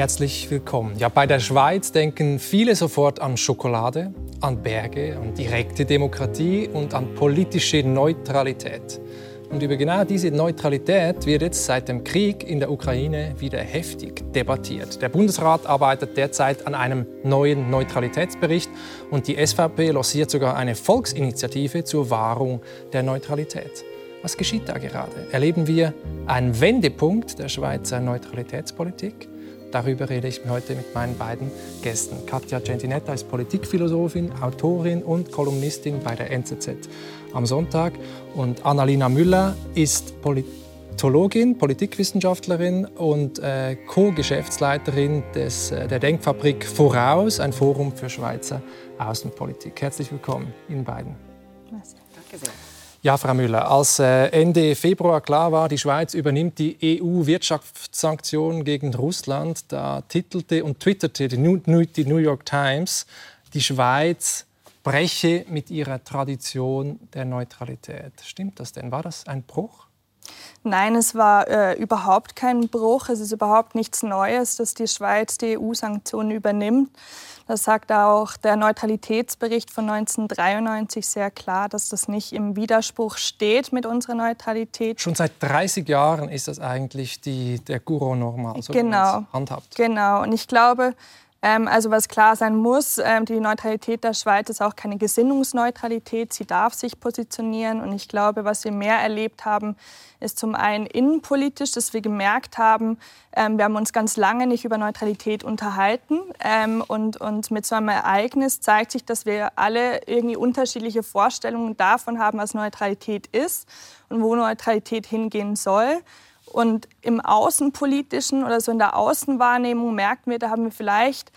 Herzlich willkommen. Ja, bei der Schweiz denken viele sofort an Schokolade, an Berge, an direkte Demokratie und an politische Neutralität. Und über genau diese Neutralität wird jetzt seit dem Krieg in der Ukraine wieder heftig debattiert. Der Bundesrat arbeitet derzeit an einem neuen Neutralitätsbericht und die SVP lanciert sogar eine Volksinitiative zur Wahrung der Neutralität. Was geschieht da gerade? Erleben wir einen Wendepunkt der Schweizer Neutralitätspolitik? Darüber rede ich heute mit meinen beiden Gästen. Katja Gentinetta ist Politikphilosophin, Autorin und Kolumnistin bei der NZZ am Sonntag. Und Annalena Müller ist Politologin, Politikwissenschaftlerin und äh, Co-Geschäftsleiterin äh, der Denkfabrik Voraus, ein Forum für Schweizer Außenpolitik. Herzlich willkommen Ihnen beiden. Danke sehr. Ja, Frau Müller, als äh, Ende Februar klar war, die Schweiz übernimmt die EU-Wirtschaftssanktionen gegen Russland, da titelte und twitterte die New York Times, die Schweiz breche mit ihrer Tradition der Neutralität. Stimmt das denn? War das ein Bruch? Nein, es war äh, überhaupt kein Bruch. Es ist überhaupt nichts Neues, dass die Schweiz die EU-Sanktionen übernimmt. Das sagt auch der Neutralitätsbericht von 1993 sehr klar, dass das nicht im Widerspruch steht mit unserer Neutralität. Schon seit 30 Jahren ist das eigentlich die, der Guru normal, so genau, handhabt. Genau. Und ich glaube, ähm, also was klar sein muss, ähm, die Neutralität der Schweiz ist auch keine Gesinnungsneutralität. Sie darf sich positionieren. Und ich glaube, was wir mehr erlebt haben, ist zum einen innenpolitisch, dass wir gemerkt haben, ähm, wir haben uns ganz lange nicht über Neutralität unterhalten. Ähm, und, und mit so einem Ereignis zeigt sich, dass wir alle irgendwie unterschiedliche Vorstellungen davon haben, was Neutralität ist und wo Neutralität hingehen soll. Und im Außenpolitischen oder so in der Außenwahrnehmung merken wir, da haben wir vielleicht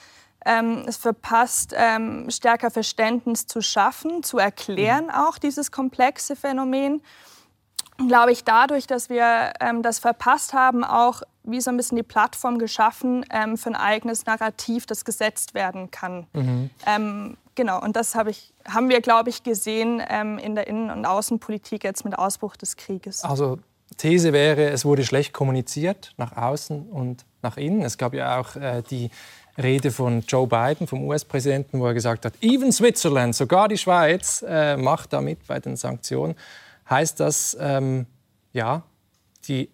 ähm, es verpasst, ähm, stärker Verständnis zu schaffen, zu erklären mhm. auch dieses komplexe Phänomen. Glaube ich, dadurch, dass wir ähm, das verpasst haben, auch wie so ein bisschen die Plattform geschaffen ähm, für ein eigenes Narrativ, das gesetzt werden kann. Mhm. Ähm, genau, und das hab ich, haben wir, glaube ich, gesehen ähm, in der Innen- und Außenpolitik jetzt mit Ausbruch des Krieges. Also These wäre, es wurde schlecht kommuniziert nach außen und nach innen. Es gab ja auch äh, die Rede von Joe Biden, vom US-Präsidenten, wo er gesagt hat, even Switzerland, sogar die Schweiz, äh, macht da mit bei den Sanktionen. Heißt das, ähm, ja, die,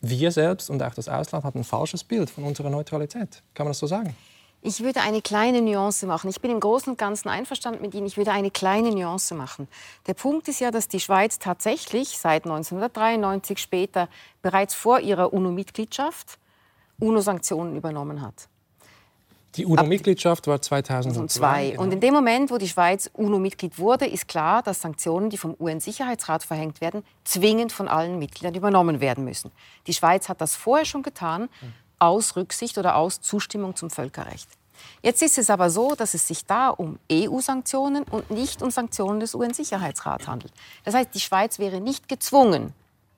wir selbst und auch das Ausland hat ein falsches Bild von unserer Neutralität. Kann man das so sagen? Ich würde eine kleine Nuance machen. Ich bin im Großen und Ganzen einverstanden mit Ihnen. Ich würde eine kleine Nuance machen. Der Punkt ist ja, dass die Schweiz tatsächlich seit 1993 später bereits vor ihrer UNO-Mitgliedschaft UNO-Sanktionen übernommen hat. Die UNO-Mitgliedschaft war 2002. Genau. Und in dem Moment, wo die Schweiz UNO-Mitglied wurde, ist klar, dass Sanktionen, die vom UN-Sicherheitsrat verhängt werden, zwingend von allen Mitgliedern übernommen werden müssen. Die Schweiz hat das vorher schon getan aus Rücksicht oder aus Zustimmung zum Völkerrecht. Jetzt ist es aber so, dass es sich da um EU-Sanktionen und nicht um Sanktionen des UN-Sicherheitsrats handelt. Das heißt, die Schweiz wäre nicht gezwungen,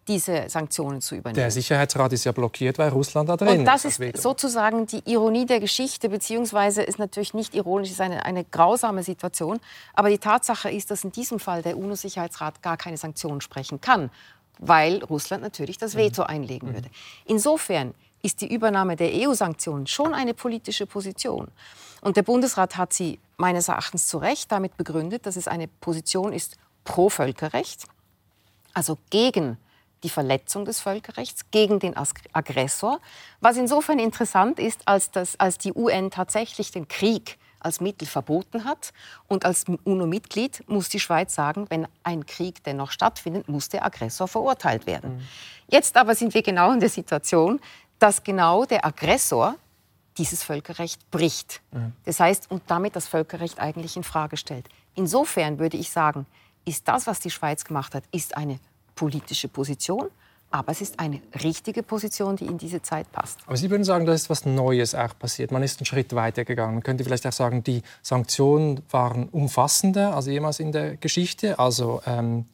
diese Sanktionen zu übernehmen. Der Sicherheitsrat ist ja blockiert, weil Russland da drin ist. Und das ist, ist sozusagen die Ironie der Geschichte, beziehungsweise ist natürlich nicht ironisch, ist eine, eine grausame Situation. Aber die Tatsache ist, dass in diesem Fall der UNO-Sicherheitsrat gar keine Sanktionen sprechen kann, weil Russland natürlich das Veto mhm. einlegen mhm. würde. Insofern ist die Übernahme der EU-Sanktionen schon eine politische Position. Und der Bundesrat hat sie meines Erachtens zu Recht damit begründet, dass es eine Position ist pro Völkerrecht, also gegen die Verletzung des Völkerrechts, gegen den Aggressor. Was insofern interessant ist, als, das, als die UN tatsächlich den Krieg als Mittel verboten hat. Und als UNO-Mitglied muss die Schweiz sagen, wenn ein Krieg dennoch stattfindet, muss der Aggressor verurteilt werden. Mhm. Jetzt aber sind wir genau in der Situation, dass genau der Aggressor dieses Völkerrecht bricht. Mhm. Das heißt, und damit das Völkerrecht eigentlich in Frage stellt. Insofern würde ich sagen, ist das, was die Schweiz gemacht hat, ist eine politische Position, aber es ist eine richtige Position, die in diese Zeit passt. Aber Sie würden sagen, da ist was Neues auch passiert. Man ist einen Schritt weiter gegangen. Man könnte vielleicht auch sagen, die Sanktionen waren umfassender als jemals in der Geschichte, also ähm,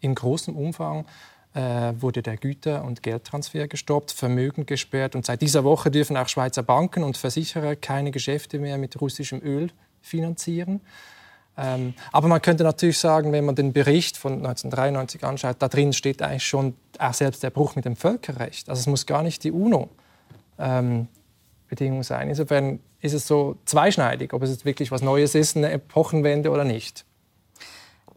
in großem Umfang wurde der Güter- und Geldtransfer gestoppt, Vermögen gesperrt. Und seit dieser Woche dürfen auch Schweizer Banken und Versicherer keine Geschäfte mehr mit russischem Öl finanzieren. Ähm, aber man könnte natürlich sagen, wenn man den Bericht von 1993 anschaut, da drin steht eigentlich schon auch selbst der Bruch mit dem Völkerrecht. Also es muss gar nicht die UNO ähm, Bedingung sein. Insofern ist es so zweischneidig, ob es jetzt wirklich was Neues ist, eine Epochenwende oder nicht.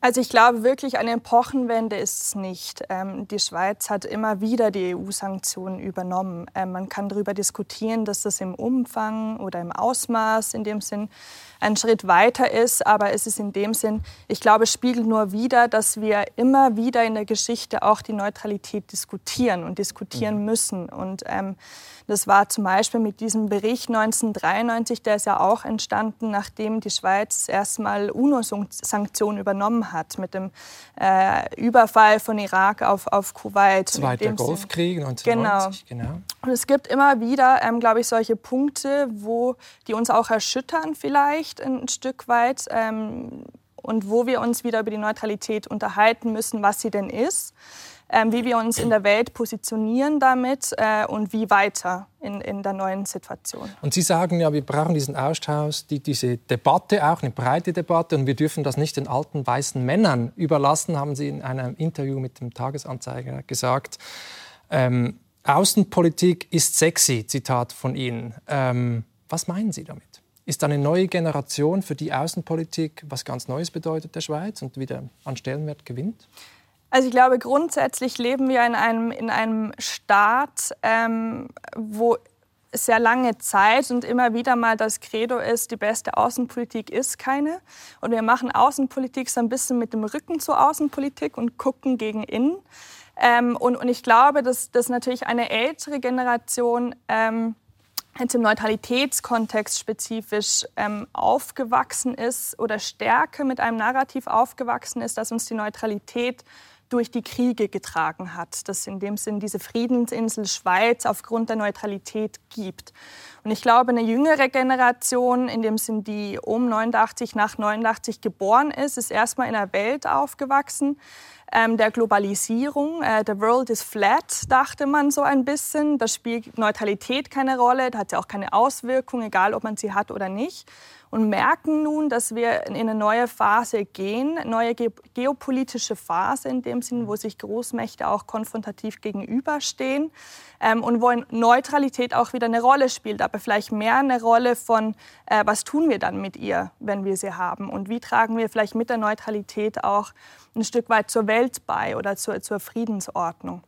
Also ich glaube wirklich, eine Epochenwende ist es nicht. Ähm, die Schweiz hat immer wieder die EU-Sanktionen übernommen. Ähm, man kann darüber diskutieren, dass das im Umfang oder im Ausmaß in dem Sinn ein Schritt weiter ist, aber es ist in dem Sinn, ich glaube, spiegelt nur wieder, dass wir immer wieder in der Geschichte auch die Neutralität diskutieren und diskutieren mhm. müssen. Und ähm, das war zum Beispiel mit diesem Bericht 1993, der ist ja auch entstanden, nachdem die Schweiz erstmal UNO-Sanktionen übernommen hat mit dem äh, Überfall von Irak auf, auf Kuwait. Zweiter Golfkrieg 1990. Genau. genau. Und es gibt immer wieder, ähm, glaube ich, solche Punkte, wo die uns auch erschüttern vielleicht ein Stück weit ähm, und wo wir uns wieder über die Neutralität unterhalten müssen, was sie denn ist ähm, wie wir uns in der Welt positionieren damit äh, und wie weiter in, in der neuen Situation. Und Sie sagen ja, wir brauchen diesen Austausch, die, diese Debatte auch, eine breite Debatte und wir dürfen das nicht den alten weißen Männern überlassen, haben Sie in einem Interview mit dem Tagesanzeiger gesagt. Ähm, Außenpolitik ist sexy, Zitat von Ihnen. Ähm, was meinen Sie damit? Ist eine neue Generation für die Außenpolitik was ganz Neues bedeutet der Schweiz und wieder an Stellenwert gewinnt? Also ich glaube, grundsätzlich leben wir in einem, in einem Staat, ähm, wo sehr lange Zeit und immer wieder mal das Credo ist, die beste Außenpolitik ist keine. Und wir machen Außenpolitik so ein bisschen mit dem Rücken zur Außenpolitik und gucken gegen innen. Ähm, und, und ich glaube, dass, dass natürlich eine ältere Generation ähm, jetzt im Neutralitätskontext spezifisch ähm, aufgewachsen ist oder stärker mit einem Narrativ aufgewachsen ist, dass uns die Neutralität durch die Kriege getragen hat, dass in dem Sinn diese Friedensinsel Schweiz aufgrund der Neutralität gibt. Und ich glaube, eine jüngere Generation, in dem Sinn die um 89 nach 89 geboren ist, ist erstmal in einer Welt aufgewachsen, ähm, der Globalisierung. Äh, the world is flat, dachte man so ein bisschen. Da spielt Neutralität keine Rolle, da hat ja auch keine Auswirkung, egal ob man sie hat oder nicht und merken nun, dass wir in eine neue Phase gehen, neue geopolitische Phase in dem Sinn, wo sich Großmächte auch konfrontativ gegenüberstehen ähm, und wo Neutralität auch wieder eine Rolle spielt, aber vielleicht mehr eine Rolle von, äh, was tun wir dann mit ihr, wenn wir sie haben und wie tragen wir vielleicht mit der Neutralität auch ein Stück weit zur Welt bei oder zur, zur Friedensordnung.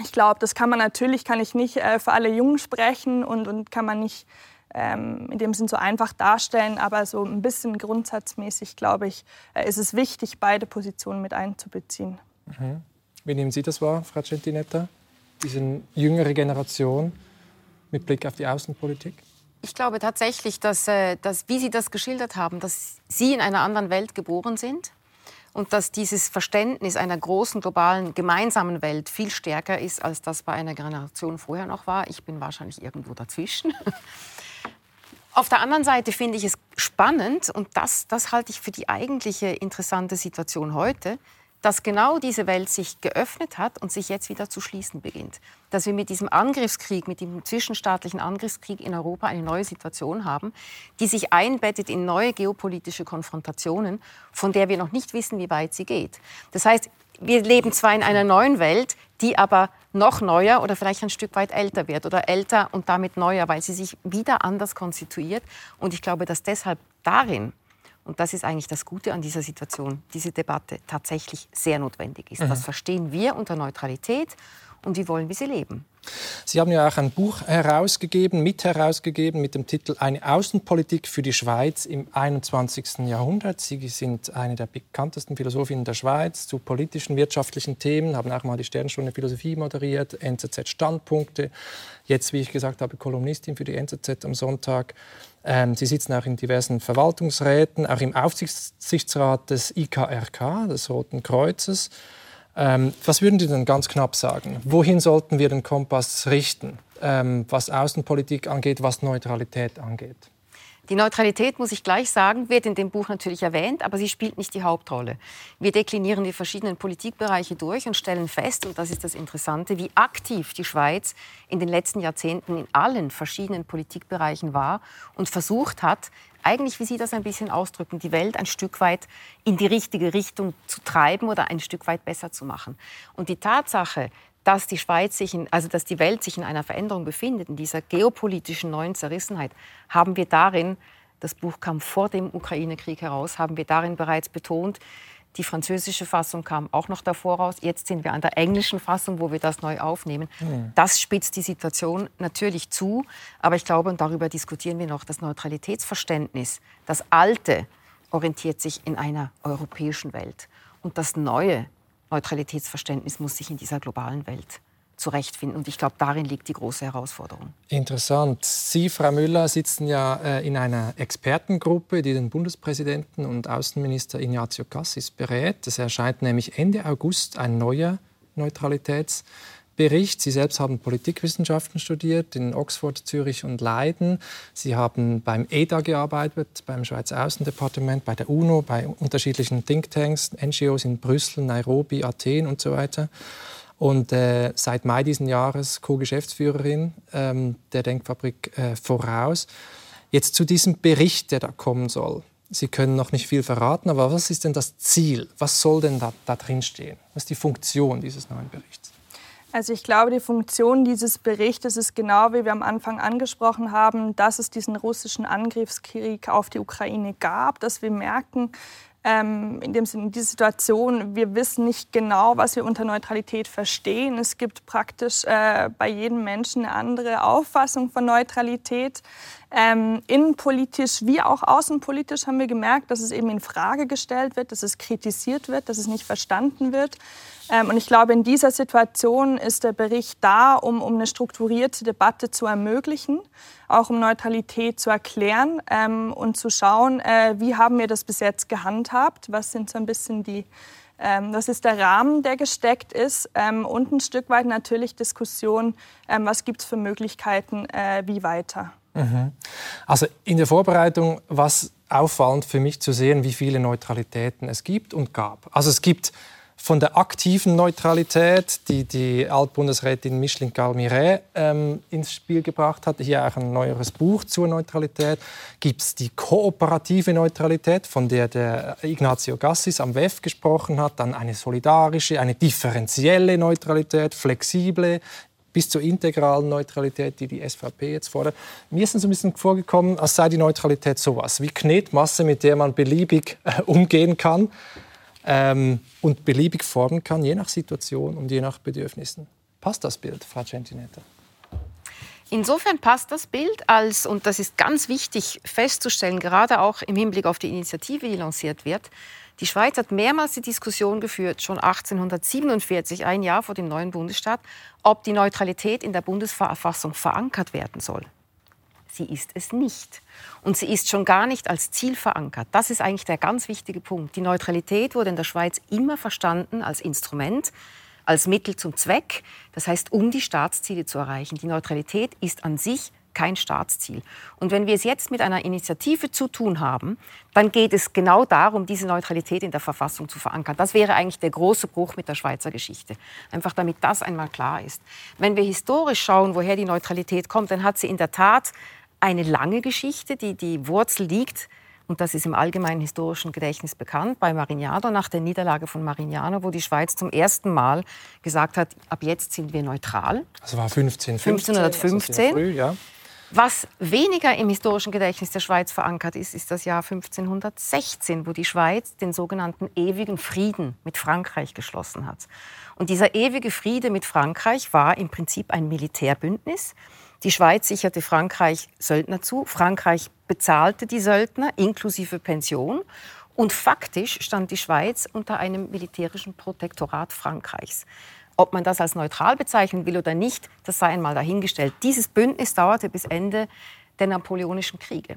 Ich glaube, das kann man natürlich, kann ich nicht äh, für alle Jungen sprechen und, und kann man nicht ähm, in dem Sinn so einfach darstellen, aber so ein bisschen grundsatzmäßig, glaube ich, äh, ist es wichtig, beide Positionen mit einzubeziehen. Mhm. Wie nehmen Sie das wahr, Frau Centinetta, diese jüngere Generation mit Blick auf die Außenpolitik? Ich glaube tatsächlich, dass, äh, dass, wie Sie das geschildert haben, dass Sie in einer anderen Welt geboren sind und dass dieses Verständnis einer großen globalen gemeinsamen Welt viel stärker ist, als das bei einer Generation vorher noch war. Ich bin wahrscheinlich irgendwo dazwischen. Auf der anderen Seite finde ich es spannend, und das, das halte ich für die eigentliche interessante Situation heute, dass genau diese Welt sich geöffnet hat und sich jetzt wieder zu schließen beginnt. Dass wir mit diesem Angriffskrieg, mit dem zwischenstaatlichen Angriffskrieg in Europa eine neue Situation haben, die sich einbettet in neue geopolitische Konfrontationen, von der wir noch nicht wissen, wie weit sie geht. Das heißt, wir leben zwar in einer neuen Welt, die aber noch neuer oder vielleicht ein Stück weit älter wird oder älter und damit neuer, weil sie sich wieder anders konstituiert. Und ich glaube, dass deshalb darin, und das ist eigentlich das Gute an dieser Situation, diese Debatte tatsächlich sehr notwendig ist. Mhm. Was verstehen wir unter Neutralität und wie wollen wir sie leben? Sie haben ja auch ein Buch herausgegeben, mit herausgegeben, mit dem Titel Eine Außenpolitik für die Schweiz im 21. Jahrhundert. Sie sind eine der bekanntesten Philosophinnen der Schweiz zu politischen, wirtschaftlichen Themen, haben auch mal die Sternstunde Philosophie moderiert, NZZ Standpunkte. Jetzt, wie ich gesagt habe, Kolumnistin für die NZZ am Sonntag. Ähm, Sie sitzen auch in diversen Verwaltungsräten, auch im Aufsichtsrat des IKRK, des Roten Kreuzes. Ähm, was würden Sie denn ganz knapp sagen? Wohin sollten wir den Kompass richten, ähm, was Außenpolitik angeht, was Neutralität angeht? Die Neutralität, muss ich gleich sagen, wird in dem Buch natürlich erwähnt, aber sie spielt nicht die Hauptrolle. Wir deklinieren die verschiedenen Politikbereiche durch und stellen fest, und das ist das Interessante, wie aktiv die Schweiz in den letzten Jahrzehnten in allen verschiedenen Politikbereichen war und versucht hat, eigentlich, wie Sie das ein bisschen ausdrücken, die Welt ein Stück weit in die richtige Richtung zu treiben oder ein Stück weit besser zu machen. Und die Tatsache, dass die Schweiz sich, in, also dass die Welt sich in einer Veränderung befindet, in dieser geopolitischen neuen Zerrissenheit, haben wir darin, das Buch kam vor dem Ukraine-Krieg heraus, haben wir darin bereits betont, die französische Fassung kam auch noch davor raus. Jetzt sind wir an der englischen Fassung, wo wir das neu aufnehmen. Mhm. Das spitzt die Situation natürlich zu. Aber ich glaube, und darüber diskutieren wir noch, das Neutralitätsverständnis, das alte, orientiert sich in einer europäischen Welt. Und das neue Neutralitätsverständnis muss sich in dieser globalen Welt zurechtfinden. Und ich glaube, darin liegt die große Herausforderung. Interessant. Sie, Frau Müller, sitzen ja äh, in einer Expertengruppe, die den Bundespräsidenten und Außenminister Ignazio Cassis berät. Es erscheint nämlich Ende August ein neuer Neutralitätsbericht. Sie selbst haben Politikwissenschaften studiert in Oxford, Zürich und Leiden. Sie haben beim EDA gearbeitet, beim Schweizer Außendepartement, bei der UNO, bei unterschiedlichen Thinktanks, NGOs in Brüssel, Nairobi, Athen und so weiter und äh, seit Mai diesen Jahres Co-Geschäftsführerin ähm, der Denkfabrik äh, Voraus. Jetzt zu diesem Bericht, der da kommen soll. Sie können noch nicht viel verraten, aber was ist denn das Ziel? Was soll denn da, da drin stehen? Was ist die Funktion dieses neuen Berichts? Also ich glaube, die Funktion dieses Berichtes ist genau, wie wir am Anfang angesprochen haben, dass es diesen russischen Angriffskrieg auf die Ukraine gab, dass wir merken, ähm, in dem Sinne, diese Situation, wir wissen nicht genau, was wir unter Neutralität verstehen. Es gibt praktisch äh, bei jedem Menschen eine andere Auffassung von Neutralität. Ähm, innenpolitisch wie auch außenpolitisch haben wir gemerkt, dass es eben in Frage gestellt wird, dass es kritisiert wird, dass es nicht verstanden wird. Ähm, und ich glaube, in dieser Situation ist der Bericht da, um, um eine strukturierte Debatte zu ermöglichen, auch um Neutralität zu erklären ähm, und zu schauen, äh, wie haben wir das bis jetzt gehandhabt, was sind so ein bisschen die ähm, das ist der Rahmen, der gesteckt ist ähm, und ein Stück weit natürlich Diskussion, ähm, was gibt es für Möglichkeiten, äh, wie weiter. Mhm. Also in der Vorbereitung war es auffallend für mich zu sehen, wie viele Neutralitäten es gibt und gab. Also es gibt von der aktiven Neutralität, die die Altbundesrätin Micheline Galmiret ähm, ins Spiel gebracht hat, hier auch ein neueres Buch zur Neutralität, gibt es die kooperative Neutralität, von der der Ignazio Gassis am WEF gesprochen hat, dann eine solidarische, eine differenzielle Neutralität, flexible, bis zur integralen Neutralität, die die SVP jetzt fordert. Mir ist es ein bisschen vorgekommen, als sei die Neutralität sowas wie Knetmasse, mit der man beliebig äh, umgehen kann ähm, und beliebig formen kann, je nach Situation und je nach Bedürfnissen. Passt das Bild, Frau Centinetta? Insofern passt das Bild als, und das ist ganz wichtig festzustellen, gerade auch im Hinblick auf die Initiative, die lanciert wird, die Schweiz hat mehrmals die Diskussion geführt, schon 1847, ein Jahr vor dem neuen Bundesstaat, ob die Neutralität in der Bundesverfassung verankert werden soll. Sie ist es nicht. Und sie ist schon gar nicht als Ziel verankert. Das ist eigentlich der ganz wichtige Punkt. Die Neutralität wurde in der Schweiz immer verstanden als Instrument, als Mittel zum Zweck, das heißt, um die Staatsziele zu erreichen. Die Neutralität ist an sich kein Staatsziel. Und wenn wir es jetzt mit einer Initiative zu tun haben, dann geht es genau darum, diese Neutralität in der Verfassung zu verankern. Das wäre eigentlich der große Bruch mit der Schweizer Geschichte. Einfach damit das einmal klar ist. Wenn wir historisch schauen, woher die Neutralität kommt, dann hat sie in der Tat eine lange Geschichte, die die Wurzel liegt, und das ist im allgemeinen historischen Gedächtnis bekannt, bei Marignano, nach der Niederlage von Marignano, wo die Schweiz zum ersten Mal gesagt hat, ab jetzt sind wir neutral. Das war 15, 1515. Also früh, ja. Was weniger im historischen Gedächtnis der Schweiz verankert ist, ist das Jahr 1516, wo die Schweiz den sogenannten ewigen Frieden mit Frankreich geschlossen hat. Und dieser ewige Friede mit Frankreich war im Prinzip ein Militärbündnis. Die Schweiz sicherte Frankreich Söldner zu. Frankreich bezahlte die Söldner inklusive Pension. Und faktisch stand die Schweiz unter einem militärischen Protektorat Frankreichs. Ob man das als neutral bezeichnen will oder nicht, das sei einmal dahingestellt. Dieses Bündnis dauerte bis Ende der Napoleonischen Kriege.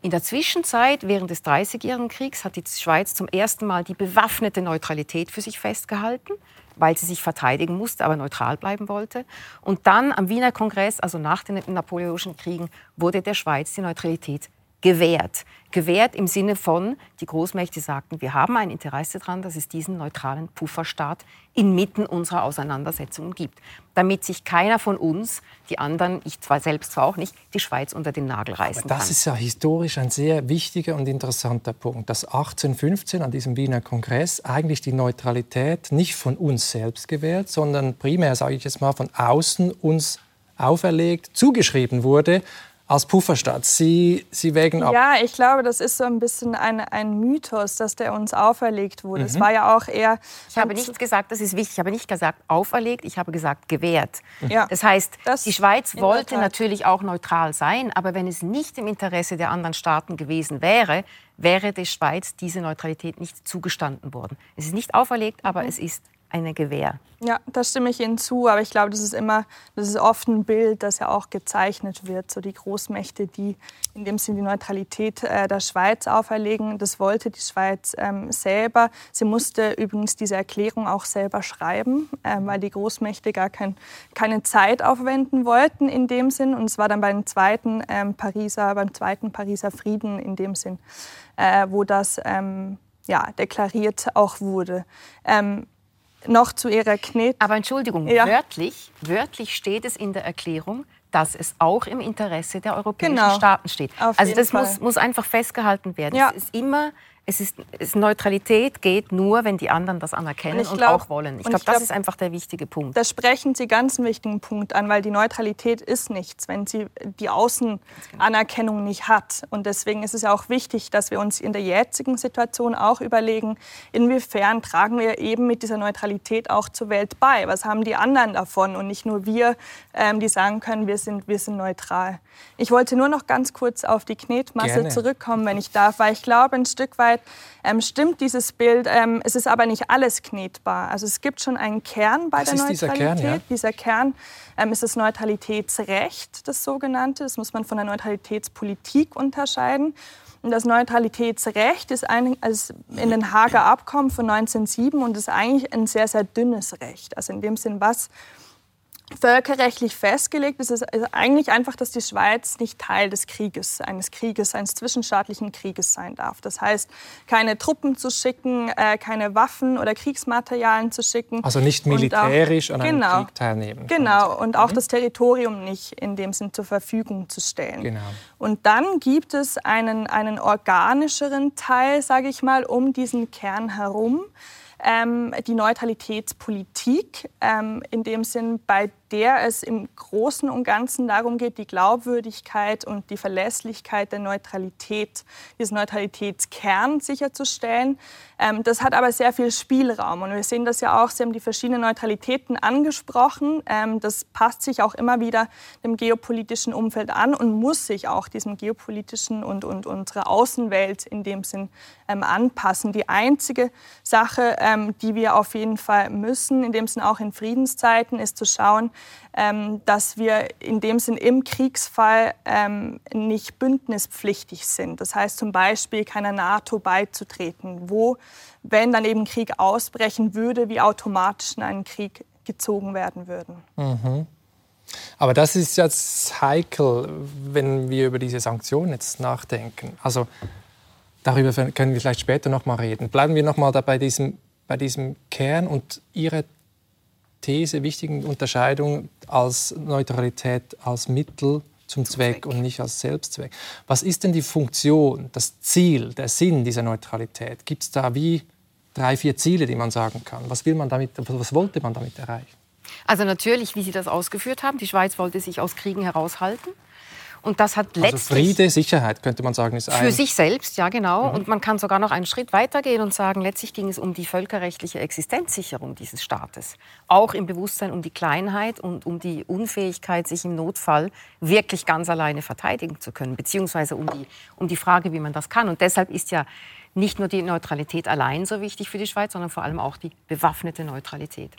In der Zwischenzeit, während des Dreißigjährigen Kriegs, hat die Schweiz zum ersten Mal die bewaffnete Neutralität für sich festgehalten, weil sie sich verteidigen musste, aber neutral bleiben wollte. Und dann am Wiener Kongress, also nach den Napoleonischen Kriegen, wurde der Schweiz die Neutralität gewährt. Gewährt im Sinne von, die Großmächte sagten, wir haben ein Interesse daran, dass es diesen neutralen Pufferstaat inmitten unserer Auseinandersetzungen gibt, damit sich keiner von uns, die anderen, ich zwar selbst zwar auch nicht, die Schweiz unter den Nagel reißen Aber das kann. ist ja historisch ein sehr wichtiger und interessanter Punkt, dass 1815 an diesem Wiener Kongress eigentlich die Neutralität nicht von uns selbst gewählt, sondern primär, sage ich jetzt mal, von außen uns auferlegt, zugeschrieben wurde, als Pufferstadt. Sie, Sie wägen ab. Ja, ich glaube, das ist so ein bisschen ein, ein Mythos, dass der uns auferlegt wurde. Es Mhm. war ja auch eher. Ich habe nicht gesagt, das ist wichtig, ich habe nicht gesagt auferlegt, ich habe gesagt gewährt. Ja. Das heißt, Das die Schweiz wollte natürlich auch neutral sein, aber wenn es nicht im Interesse der anderen Staaten gewesen wäre, wäre der Schweiz diese Neutralität nicht zugestanden worden. Es ist nicht auferlegt, aber Mhm. es ist eine Gewähr. Ja, da stimme ich Ihnen zu, aber ich glaube, das ist immer, das ist oft ein Bild, das ja auch gezeichnet wird. So die Großmächte, die in dem Sinne die Neutralität äh, der Schweiz auferlegen, das wollte die Schweiz ähm, selber. Sie musste übrigens diese Erklärung auch selber schreiben, ähm, weil die Großmächte gar kein, keine Zeit aufwenden wollten in dem Sinn. Und es war dann beim zweiten ähm, Pariser, beim zweiten Pariser Frieden in dem Sinn, äh, wo das ähm, ja, deklariert auch wurde. Ähm, noch zu ihrer Knet. Aber Entschuldigung, Ja. wörtlich, wörtlich steht es in der Erklärung, dass es auch im Interesse der europäischen Genau. Staaten steht. Auf also das muss, muss einfach festgehalten werden. Ja. Es ist immer, es ist, es, Neutralität geht nur, wenn die anderen das anerkennen Und und, ich glaub- auch wollen. Ich glaube, ich das glaub- ist einfach der wichtige Punkt. Da sprechen Sie ganz einen wichtigen Punkt an, weil die Neutralität ist nichts, wenn sie die Außenanerkennung nicht hat. Und deswegen ist es ja auch wichtig, dass wir uns in der jetzigen Situation auch überlegen, inwiefern tragen wir eben mit dieser Neutralität auch zur Welt bei. Was haben die anderen davon und nicht nur wir, ähm, die sagen können, wir sind, wir sind neutral. Ich wollte nur noch ganz kurz auf die Knetmasse Gerne. zurückkommen, wenn ich darf, weil ich glaube, ein Stück weit ähm, stimmt dieses Bild. Ähm, es ist aber nicht alles knetbar. Also es gibt schon einen Kern bei Was der ist dieser Neutralität. Kern, ja? Dieser Kern ähm, ist das Neutralitätsrecht, das sogenannte. Das muss man von der Neutralitätspolitik unterscheiden. Und das Neutralitätsrecht ist ein, also in den Haager Abkommen von 1907 und ist eigentlich ein sehr, sehr dünnes Recht. Also in dem Sinn, was völkerrechtlich festgelegt ist, ist ist eigentlich einfach, dass die Schweiz nicht Teil des Krieges, eines Krieges, eines zwischenstaatlichen Krieges sein darf. Das heißt, keine Truppen zu schicken, äh, keine Waffen oder Kriegsmaterialien zu schicken. Also nicht Und auch- militärisch an einem genau, Krieg teilnehmen. Genau, und auch das Territorium nicht in dem Sinn zur Verfügung zu stellen. Genau. Und dann gibt es einen, einen organischeren Teil, sage ich mal, um diesen Kern herum. Ähm, die Neutralitätspolitik, ähm, in dem Sinn, bei der es im Großen und Ganzen darum geht, die Glaubwürdigkeit und die Verlässlichkeit der Neutralität, dieses Neutralitätskern sicherzustellen. Ähm, das hat aber sehr viel Spielraum und wir sehen das ja auch, Sie haben die verschiedenen Neutralitäten angesprochen. Ähm, das passt sich auch immer wieder dem geopolitischen Umfeld an und muss sich auch diesem geopolitischen und, und unserer Außenwelt in dem Sinn ähm, anpassen. Die einzige Sache, ähm, die wir auf jeden Fall müssen, in dem Sinn auch in Friedenszeiten, ist zu schauen, ähm, dass wir in dem Sinn im Kriegsfall ähm, nicht bündnispflichtig sind. Das heißt zum Beispiel keiner NATO beizutreten, wo, wenn dann eben Krieg ausbrechen würde, wir automatisch in einen Krieg gezogen werden würden. Aber das ist jetzt heikel, wenn wir über diese Sanktionen jetzt nachdenken. Also darüber können wir vielleicht später noch mal reden. Bleiben wir noch mal da bei diesem, bei diesem Kern und Ihre These, wichtigen Unterscheidung als Neutralität als Mittel zum Zweck und nicht als Selbstzweck. Was ist denn die Funktion, das Ziel, der Sinn dieser Neutralität? Gibt es da wie drei, vier Ziele, die man sagen kann? Was will man damit, was wollte man damit erreichen? Also natürlich, wie Sie das ausgeführt haben, die Schweiz wollte sich aus Kriegen heraushalten. Und das hat Also letztlich Friede, Sicherheit könnte man sagen, ist für ein sich selbst, ja genau. Mhm. Und man kann sogar noch einen Schritt weitergehen und sagen, letztlich ging es um die völkerrechtliche Existenzsicherung dieses Staates. Auch im Bewusstsein um die Kleinheit und um die Unfähigkeit, sich im Notfall wirklich ganz alleine verteidigen zu können, beziehungsweise um die, um die Frage, wie man das kann. Und deshalb ist ja nicht nur die Neutralität allein so wichtig für die Schweiz, sondern vor allem auch die bewaffnete Neutralität.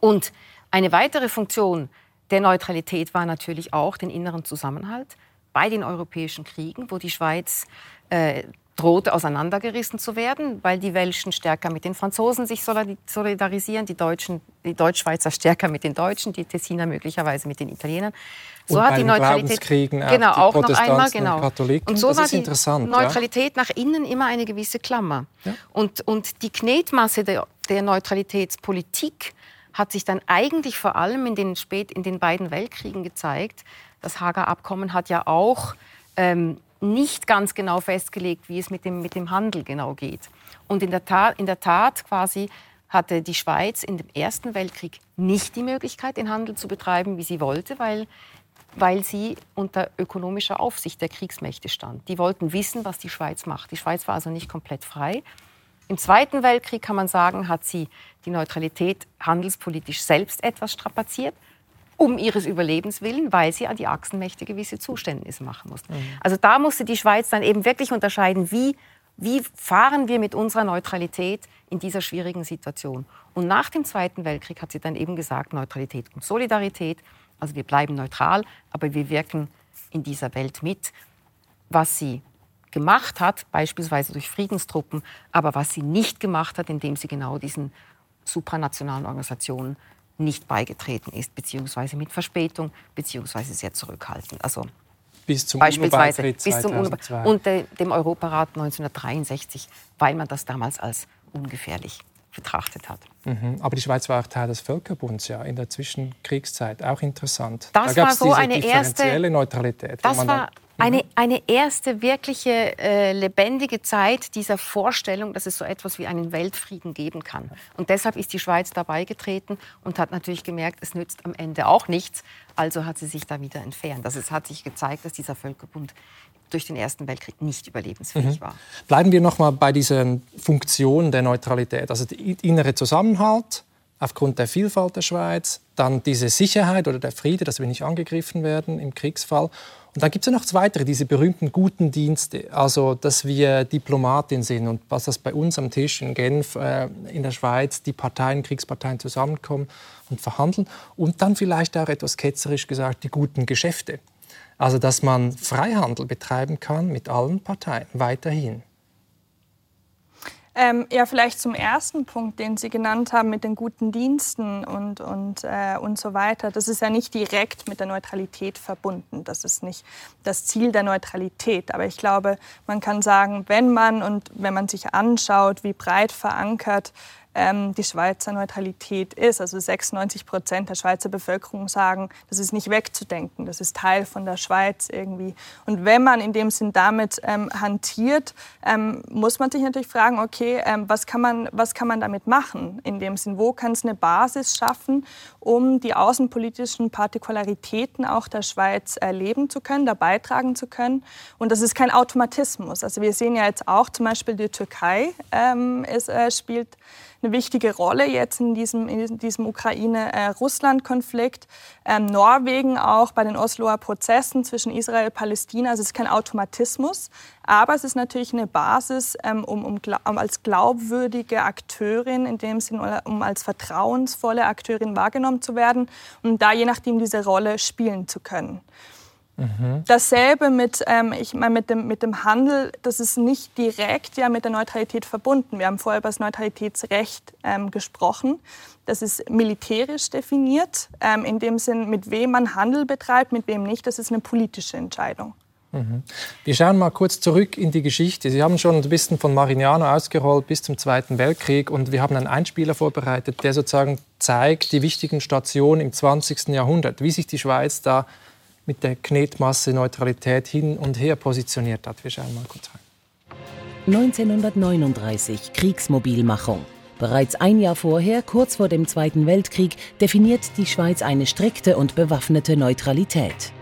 Und eine weitere Funktion der Neutralität war natürlich auch den inneren Zusammenhalt bei den europäischen Kriegen, wo die Schweiz äh, drohte auseinandergerissen zu werden, weil die Welschen stärker mit den Franzosen sich solidarisieren, die Deutschen, die Deutschschweizer stärker mit den Deutschen, die Tessiner möglicherweise mit den Italienern. So und hat die Neutralität genau auch noch einmal genau. Und, und so war die Neutralität ja? nach innen immer eine gewisse Klammer. Ja. Und, und die Knetmasse der, der Neutralitätspolitik hat sich dann eigentlich vor allem in den, spät, in den beiden Weltkriegen gezeigt. Das Hager Abkommen hat ja auch ähm, nicht ganz genau festgelegt, wie es mit dem, mit dem Handel genau geht. Und in der, Tat, in der Tat quasi hatte die Schweiz in dem Ersten Weltkrieg nicht die Möglichkeit, den Handel zu betreiben, wie sie wollte, weil, weil sie unter ökonomischer Aufsicht der Kriegsmächte stand. Die wollten wissen, was die Schweiz macht. Die Schweiz war also nicht komplett frei. Im Zweiten Weltkrieg kann man sagen, hat sie die Neutralität handelspolitisch selbst etwas strapaziert um ihres Überlebens willen, weil sie an die Achsenmächte gewisse Zuständnisse machen mussten. Mhm. Also da musste die Schweiz dann eben wirklich unterscheiden, wie, wie fahren wir mit unserer Neutralität in dieser schwierigen Situation. Und nach dem Zweiten Weltkrieg hat sie dann eben gesagt, Neutralität und Solidarität, also wir bleiben neutral, aber wir wirken in dieser Welt mit. Was sie gemacht hat, beispielsweise durch Friedenstruppen, aber was sie nicht gemacht hat, indem sie genau diesen supranationalen Organisationen nicht beigetreten ist, beziehungsweise mit Verspätung, beziehungsweise sehr zurückhaltend. Also bis zum beispielsweise bis zum UNO und de, dem Europarat 1963, weil man das damals als ungefährlich betrachtet hat. Mhm. Aber die Schweiz war auch Teil des Völkerbunds ja in der Zwischenkriegszeit, auch interessant. Das da war so eine erste Neutralität. Das war eine, eine erste wirkliche äh, lebendige Zeit dieser Vorstellung, dass es so etwas wie einen Weltfrieden geben kann. Und deshalb ist die Schweiz dabei getreten und hat natürlich gemerkt, es nützt am Ende auch nichts. Also hat sie sich da wieder entfernt. Also es hat sich gezeigt, dass dieser Völkerbund durch den Ersten Weltkrieg nicht überlebensfähig mhm. war. Bleiben wir noch mal bei dieser Funktion der Neutralität, also der innere Zusammenhalt aufgrund der Vielfalt der Schweiz, dann diese Sicherheit oder der Friede, dass wir nicht angegriffen werden im Kriegsfall und dann gibt es ja noch weitere, diese berühmten guten Dienste, also dass wir Diplomatin sind und was das bei uns am Tisch in Genf äh, in der Schweiz, die Parteien, Kriegsparteien zusammenkommen und verhandeln und dann vielleicht auch etwas ketzerisch gesagt die guten Geschäfte. Also dass man Freihandel betreiben kann mit allen Parteien weiterhin. Ähm, ja, vielleicht zum ersten Punkt, den Sie genannt haben mit den guten Diensten und, und, äh, und so weiter. Das ist ja nicht direkt mit der Neutralität verbunden. Das ist nicht das Ziel der Neutralität. Aber ich glaube, man kann sagen, wenn man und wenn man sich anschaut, wie breit verankert ähm, die Schweizer Neutralität ist. Also 96 Prozent der Schweizer Bevölkerung sagen, das ist nicht wegzudenken, das ist Teil von der Schweiz irgendwie. Und wenn man in dem Sinn damit ähm, hantiert, ähm, muss man sich natürlich fragen, okay, ähm, was, kann man, was kann man damit machen? In dem Sinn, wo kann es eine Basis schaffen, um die außenpolitischen Partikularitäten auch der Schweiz erleben zu können, da beitragen zu können. Und das ist kein Automatismus. Also wir sehen ja jetzt auch zum Beispiel die Türkei ähm, ist, äh, spielt eine wichtige Rolle jetzt in diesem, in diesem Ukraine-Russland-Konflikt. Ähm, Norwegen auch bei den Osloer Prozessen zwischen Israel und Palästina. Also es ist kein Automatismus, aber es ist natürlich eine Basis, ähm, um, um, um, als glaubwürdige Akteurin, in dem Sinne, um als vertrauensvolle Akteurin wahrgenommen zu werden und da je nachdem diese Rolle spielen zu können. Dasselbe mit, ähm, ich meine, mit, dem, mit dem Handel, das ist nicht direkt ja, mit der Neutralität verbunden. Wir haben vorher über das Neutralitätsrecht ähm, gesprochen. Das ist militärisch definiert, ähm, in dem Sinn, mit wem man Handel betreibt, mit wem nicht. Das ist eine politische Entscheidung. Mhm. Wir schauen mal kurz zurück in die Geschichte. Sie haben schon ein bisschen von Marignano ausgerollt bis zum Zweiten Weltkrieg und wir haben einen Einspieler vorbereitet, der sozusagen zeigt die wichtigen Stationen im 20. Jahrhundert, wie sich die Schweiz da mit der Knetmasse Neutralität hin und her positioniert hat. Wir schauen mal kurz rein. 1939 Kriegsmobilmachung. Bereits ein Jahr vorher, kurz vor dem Zweiten Weltkrieg, definiert die Schweiz eine strikte und bewaffnete Neutralität.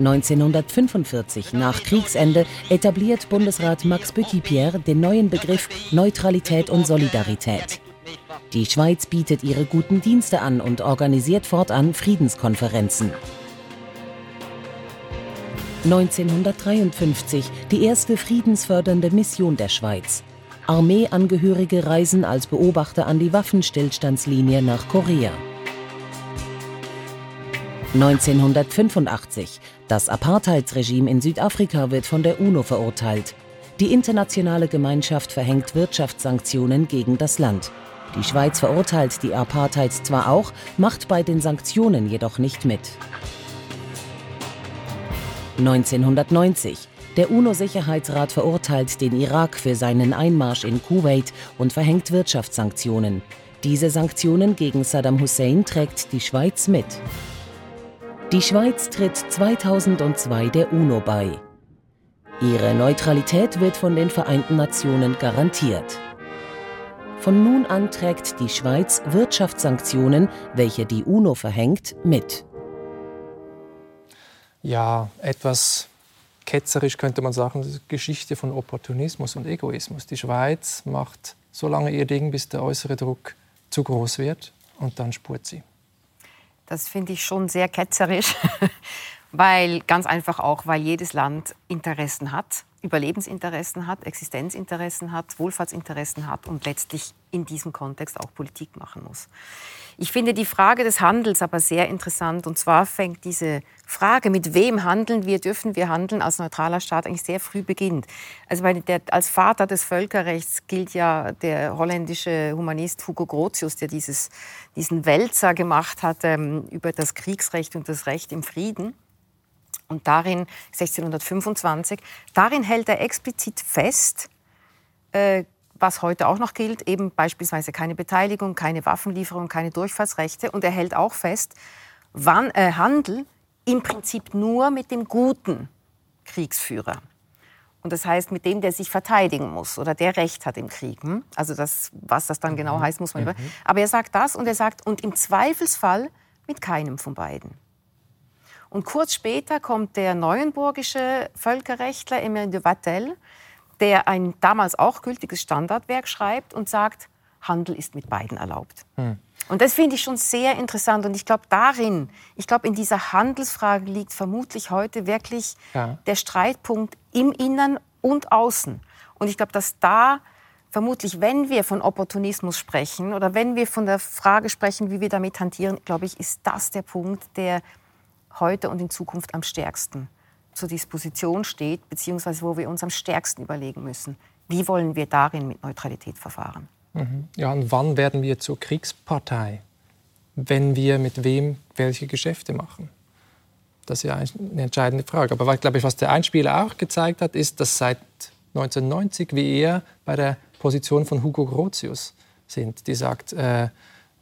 1945, nach Kriegsende, etabliert Bundesrat Max Petit-Pierre den neuen Begriff Neutralität und Solidarität. Die Schweiz bietet ihre guten Dienste an und organisiert fortan Friedenskonferenzen. 1953 die erste friedensfördernde Mission der Schweiz. Armeeangehörige reisen als Beobachter an die Waffenstillstandslinie nach Korea. 1985 Das Apartheidsregime in Südafrika wird von der UNO verurteilt. Die internationale Gemeinschaft verhängt Wirtschaftssanktionen gegen das Land. Die Schweiz verurteilt die Apartheid zwar auch, macht bei den Sanktionen jedoch nicht mit. 1990. Der UNO-Sicherheitsrat verurteilt den Irak für seinen Einmarsch in Kuwait und verhängt Wirtschaftssanktionen. Diese Sanktionen gegen Saddam Hussein trägt die Schweiz mit. Die Schweiz tritt 2002 der UNO bei. Ihre Neutralität wird von den Vereinten Nationen garantiert. Von nun an trägt die Schweiz Wirtschaftssanktionen, welche die UNO verhängt, mit. Ja, etwas ketzerisch könnte man sagen, Geschichte von Opportunismus und Egoismus. Die Schweiz macht so lange ihr Ding, bis der äußere Druck zu groß wird und dann spurt sie. Das finde ich schon sehr ketzerisch, weil ganz einfach auch, weil jedes Land Interessen hat, Überlebensinteressen hat, Existenzinteressen hat, Wohlfahrtsinteressen hat und letztlich in diesem Kontext auch Politik machen muss. Ich finde die Frage des Handels aber sehr interessant. Und zwar fängt diese Frage, mit wem handeln wir, dürfen wir handeln, als neutraler Staat eigentlich sehr früh beginnt. Also der, als Vater des Völkerrechts gilt ja der holländische Humanist Hugo Grotius, der dieses, diesen Wälzer gemacht hat ähm, über das Kriegsrecht und das Recht im Frieden. Und darin, 1625, darin hält er explizit fest, äh, was heute auch noch gilt, eben beispielsweise keine Beteiligung, keine Waffenlieferung, keine Durchfallsrechte. Und er hält auch fest, wann, äh, Handel im Prinzip nur mit dem guten Kriegsführer. Und das heißt, mit dem, der sich verteidigen muss oder der Recht hat im Krieg. Hm? Also das, was das dann genau mhm. heißt, muss man über. Mhm. Aber er sagt das und er sagt, und im Zweifelsfall mit keinem von beiden. Und kurz später kommt der neuenburgische Völkerrechtler Emile de Wattel der ein damals auch gültiges Standardwerk schreibt und sagt, Handel ist mit beiden erlaubt. Hm. Und das finde ich schon sehr interessant. Und ich glaube, darin, ich glaube, in dieser Handelsfrage liegt vermutlich heute wirklich ja. der Streitpunkt im Innern und Außen. Und ich glaube, dass da vermutlich, wenn wir von Opportunismus sprechen oder wenn wir von der Frage sprechen, wie wir damit hantieren, glaube ich, ist das der Punkt, der heute und in Zukunft am stärksten zur Disposition steht, beziehungsweise wo wir uns am stärksten überlegen müssen, wie wollen wir darin mit Neutralität verfahren. Mhm. Ja, und wann werden wir zur Kriegspartei, wenn wir mit wem welche Geschäfte machen? Das ist ja eine entscheidende Frage. Aber glaube ich, was der Einspieler auch gezeigt hat, ist, dass seit 1990 wir eher bei der Position von Hugo Grotius sind, die sagt, äh,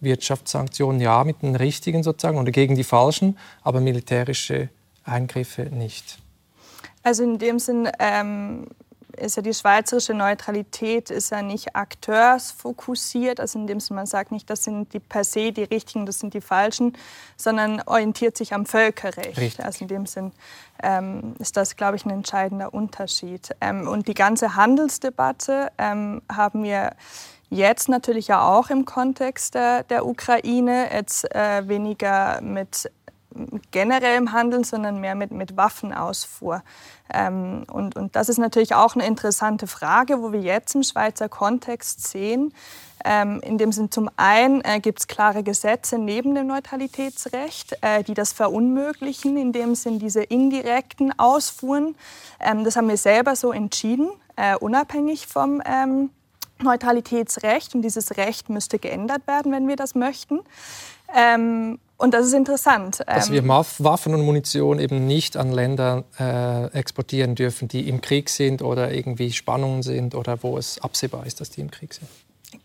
Wirtschaftssanktionen ja mit den richtigen sozusagen oder gegen die falschen, aber militärische Eingriffe nicht. Also in dem Sinn ähm, ist ja die schweizerische Neutralität ist ja nicht akteursfokussiert, also in dem Sinne man sagt nicht, das sind die per se die richtigen, das sind die falschen, sondern orientiert sich am Völkerrecht. Richtig. Also in dem Sinn ähm, ist das, glaube ich, ein entscheidender Unterschied. Ähm, und die ganze Handelsdebatte ähm, haben wir jetzt natürlich ja auch im Kontext der, der Ukraine, jetzt äh, weniger mit generell im Handeln, sondern mehr mit, mit Waffenausfuhr. Ähm, und, und das ist natürlich auch eine interessante Frage, wo wir jetzt im Schweizer Kontext sehen. Ähm, in dem Sinn zum einen äh, gibt es klare Gesetze neben dem Neutralitätsrecht, äh, die das verunmöglichen, in dem Sinn diese indirekten Ausfuhren. Ähm, das haben wir selber so entschieden, äh, unabhängig vom ähm, Neutralitätsrecht. Und dieses Recht müsste geändert werden, wenn wir das möchten. Ähm, und das ist interessant. Dass wir ähm, Waffen und Munition eben nicht an Länder äh, exportieren dürfen, die im Krieg sind oder irgendwie Spannungen sind oder wo es absehbar ist, dass die im Krieg sind.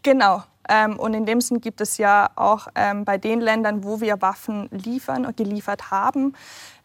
Genau. Ähm, und in dem Sinn gibt es ja auch ähm, bei den Ländern, wo wir Waffen liefern und geliefert haben,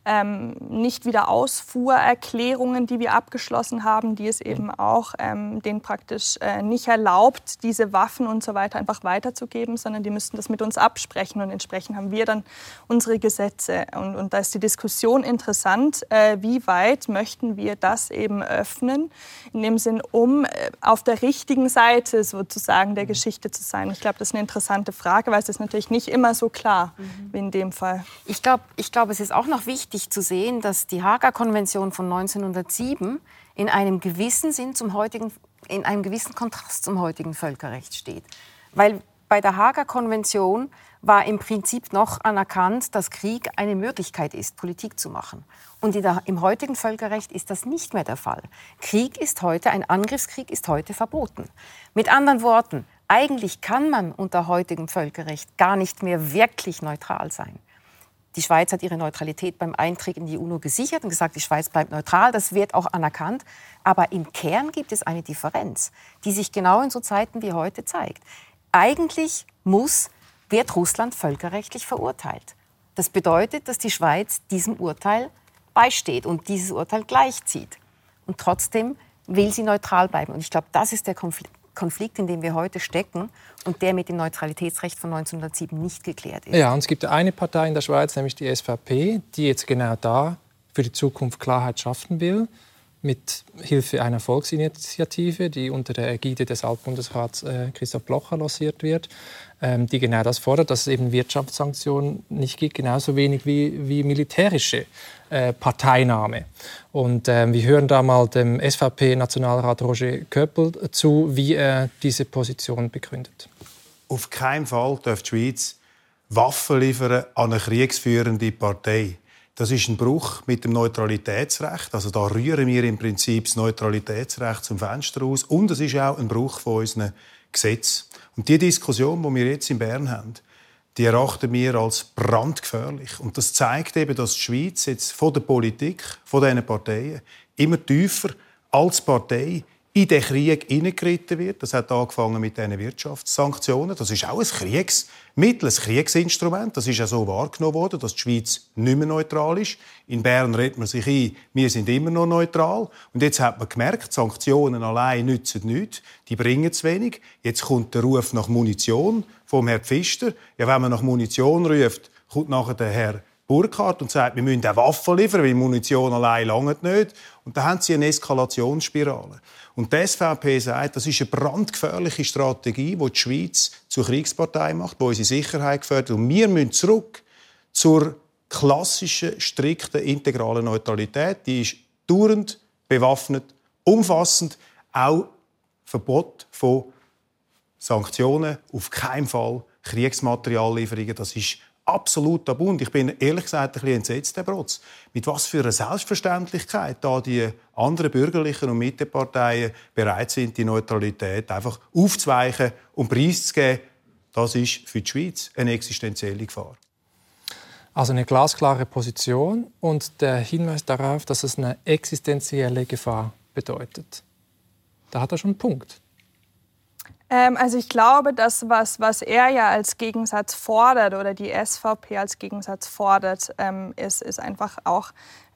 ähm, nicht wieder Ausfuhrerklärungen, die wir abgeschlossen haben, die es eben auch ähm, denen praktisch äh, nicht erlaubt, diese Waffen und so weiter einfach weiterzugeben, sondern die müssten das mit uns absprechen und entsprechend haben wir dann unsere Gesetze. Und, und da ist die Diskussion interessant, äh, wie weit möchten wir das eben öffnen, in dem Sinn, um äh, auf der richtigen Seite sozusagen der Geschichte zu sein. Ich glaube, das ist eine interessante Frage, weil es ist natürlich nicht immer so klar mhm. wie in dem Fall. Ich glaube, ich glaub, es ist auch noch wichtig, wichtig zu sehen, dass die Hager Konvention von 1907 in einem gewissen Sinn zum heutigen, in einem gewissen Kontrast zum heutigen Völkerrecht steht. Weil bei der Hager Konvention war im Prinzip noch anerkannt, dass Krieg eine Möglichkeit ist, Politik zu machen. Und der, im heutigen Völkerrecht ist das nicht mehr der Fall. Krieg ist heute, ein Angriffskrieg ist heute verboten. Mit anderen Worten, eigentlich kann man unter heutigem Völkerrecht gar nicht mehr wirklich neutral sein. Die Schweiz hat ihre Neutralität beim Eintritt in die UNO gesichert und gesagt, die Schweiz bleibt neutral. Das wird auch anerkannt. Aber im Kern gibt es eine Differenz, die sich genau in so Zeiten wie heute zeigt. Eigentlich muss, wird Russland völkerrechtlich verurteilt. Das bedeutet, dass die Schweiz diesem Urteil beisteht und dieses Urteil gleichzieht. Und trotzdem will sie neutral bleiben. Und ich glaube, das ist der Konflikt, Konflikt, in dem wir heute stecken und der mit dem Neutralitätsrecht von 1907 nicht geklärt ist. Ja, und es gibt eine Partei in der Schweiz, nämlich die SVP, die jetzt genau da für die Zukunft Klarheit schaffen will mit Hilfe einer Volksinitiative, die unter der Ägide des Altbundesrats äh, Christoph Blocher lanciert wird, die genau das fordert, dass es eben Wirtschaftssanktionen nicht gibt, genauso wenig wie, wie militärische äh, Parteinahme. Und äh, wir hören da mal dem SVP-Nationalrat Roger Köppel zu, wie er diese Position begründet. Auf keinen Fall darf die Schweiz Waffen liefern an eine kriegsführende Partei. Das ist ein Bruch mit dem Neutralitätsrecht. Also da rühren wir im Prinzip das Neutralitätsrecht zum Fenster aus. Und es ist auch ein Bruch von unseren Gesetzen. Und die Diskussion, die wir jetzt in Bern haben, die erachten wir als brandgefährlich. Und das zeigt eben, dass die Schweiz jetzt von der Politik, von diesen Parteien, immer tiefer als Partei in den Krieg hineingeritten wird. Das hat angefangen mit diesen Wirtschaftssanktionen. Das ist auch ein Kriegsmittel, ein Kriegsinstrument. Das ist ja so wahrgenommen worden, dass die Schweiz nicht mehr neutral ist. In Bern redet man sich ein, wir sind immer noch neutral. Und jetzt hat man gemerkt, Sanktionen allein nützen nichts. Die bringen zu wenig. Jetzt kommt der Ruf nach Munition vom Herrn Pfister. Ja, wenn man nach Munition ruft, kommt nachher der Herr Burkhardt und sagt, wir müssen auch Waffen liefern, weil Munition allein langt nicht. Und da haben sie eine Eskalationsspirale. Und die SVP sagt, das ist eine brandgefährliche Strategie, die die Schweiz zur Kriegspartei macht, die unsere Sicherheit gefährdet. Und wir müssen zurück zur klassischen, strikten, integralen Neutralität. Die ist dauernd bewaffnet, umfassend, auch Verbot von Sanktionen, auf keinen Fall Kriegsmateriallieferungen. Das ist absolut tabu. Und ich bin ehrlich gesagt ein bisschen entsetzt, Herr Brotz, mit was für einer Selbstverständlichkeit da die anderen bürgerlichen und Mitteparteien bereit sind, die Neutralität einfach aufzuweichen und preiszugeben. Das ist für die Schweiz eine existenzielle Gefahr. Also eine glasklare Position und der Hinweis darauf, dass es eine existenzielle Gefahr bedeutet. Da hat er schon einen Punkt. Ähm, also ich glaube, das, was, was er ja als Gegensatz fordert oder die SVP als Gegensatz fordert, ähm, ist, ist einfach auch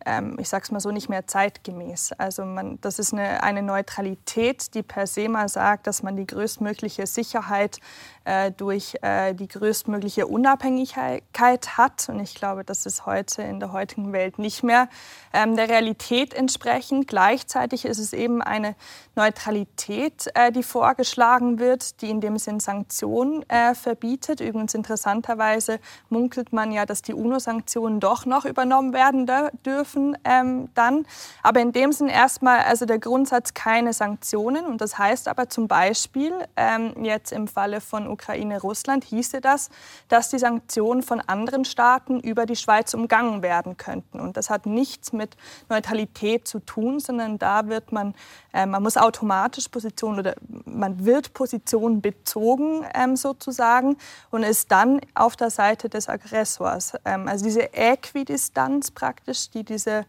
ähm, ich sage es mal so, nicht mehr zeitgemäß. Also man, das ist eine, eine, Neutralität, die per se mal sagt, dass man die größtmögliche Sicherheit äh, durch äh, die größtmögliche Unabhängigkeit hat. Und ich glaube, das ist heute in der heutigen Welt nicht mehr ähm, der Realität entsprechend. Gleichzeitig ist es eben eine Neutralität, äh, die vorgeschlagen wird, die in dem Sinn Sanktionen äh, verbietet. Übrigens interessanterweise munkelt man ja, dass die UNO-Sanktionen doch noch übernommen werden dürfen dürfen ähm, dann. Aber in dem Sinn erstmal also der Grundsatz keine Sanktionen. Und das heißt aber zum Beispiel ähm, jetzt im Falle von Ukraine-Russland hieße das, dass die Sanktionen von anderen Staaten über die Schweiz umgangen werden könnten. Und das hat nichts mit Neutralität zu tun, sondern da wird man, äh, man muss automatisch Position oder man wird Position bezogen ähm, sozusagen und ist dann auf der Seite des Aggressors. Ähm, also diese Äquidistanz praktisch, die diese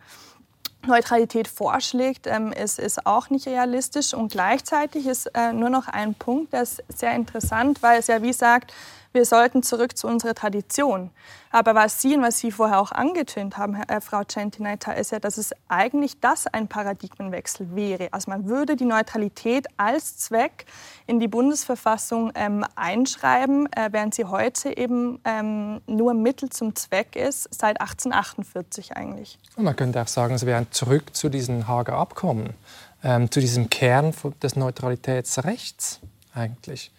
Neutralität vorschlägt, ähm, ist, ist auch nicht realistisch. Und gleichzeitig ist äh, nur noch ein Punkt, der ist sehr interessant, weil es ja wie sagt, wir sollten zurück zu unserer Tradition. Aber was Sie und was Sie vorher auch angetönt haben, äh, Frau Centinaita, ist ja, dass es eigentlich das ein Paradigmenwechsel wäre. Also man würde die Neutralität als Zweck in die Bundesverfassung ähm, einschreiben, äh, während sie heute eben ähm, nur Mittel zum Zweck ist, seit 1848 eigentlich. Und man könnte auch sagen, es wäre zurück zu diesen Hager Abkommen, ähm, zu diesem Kern des Neutralitätsrechts eigentlich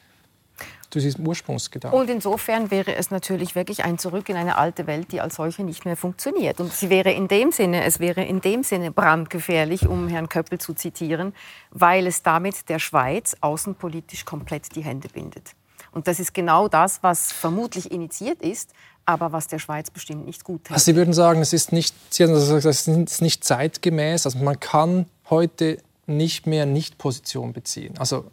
zu diesem Ursprungsgedanken. Und insofern wäre es natürlich wirklich ein Zurück in eine alte Welt, die als solche nicht mehr funktioniert. Und sie wäre in dem Sinne, es wäre in dem Sinne brandgefährlich, um Herrn Köppel zu zitieren, weil es damit der Schweiz außenpolitisch komplett die Hände bindet. Und das ist genau das, was vermutlich initiiert ist, aber was der Schweiz bestimmt nicht gut hält. Also Sie würden sagen, es ist nicht, Sie haben gesagt, es ist nicht zeitgemäß. Also man kann heute nicht mehr Nicht-Position beziehen. Also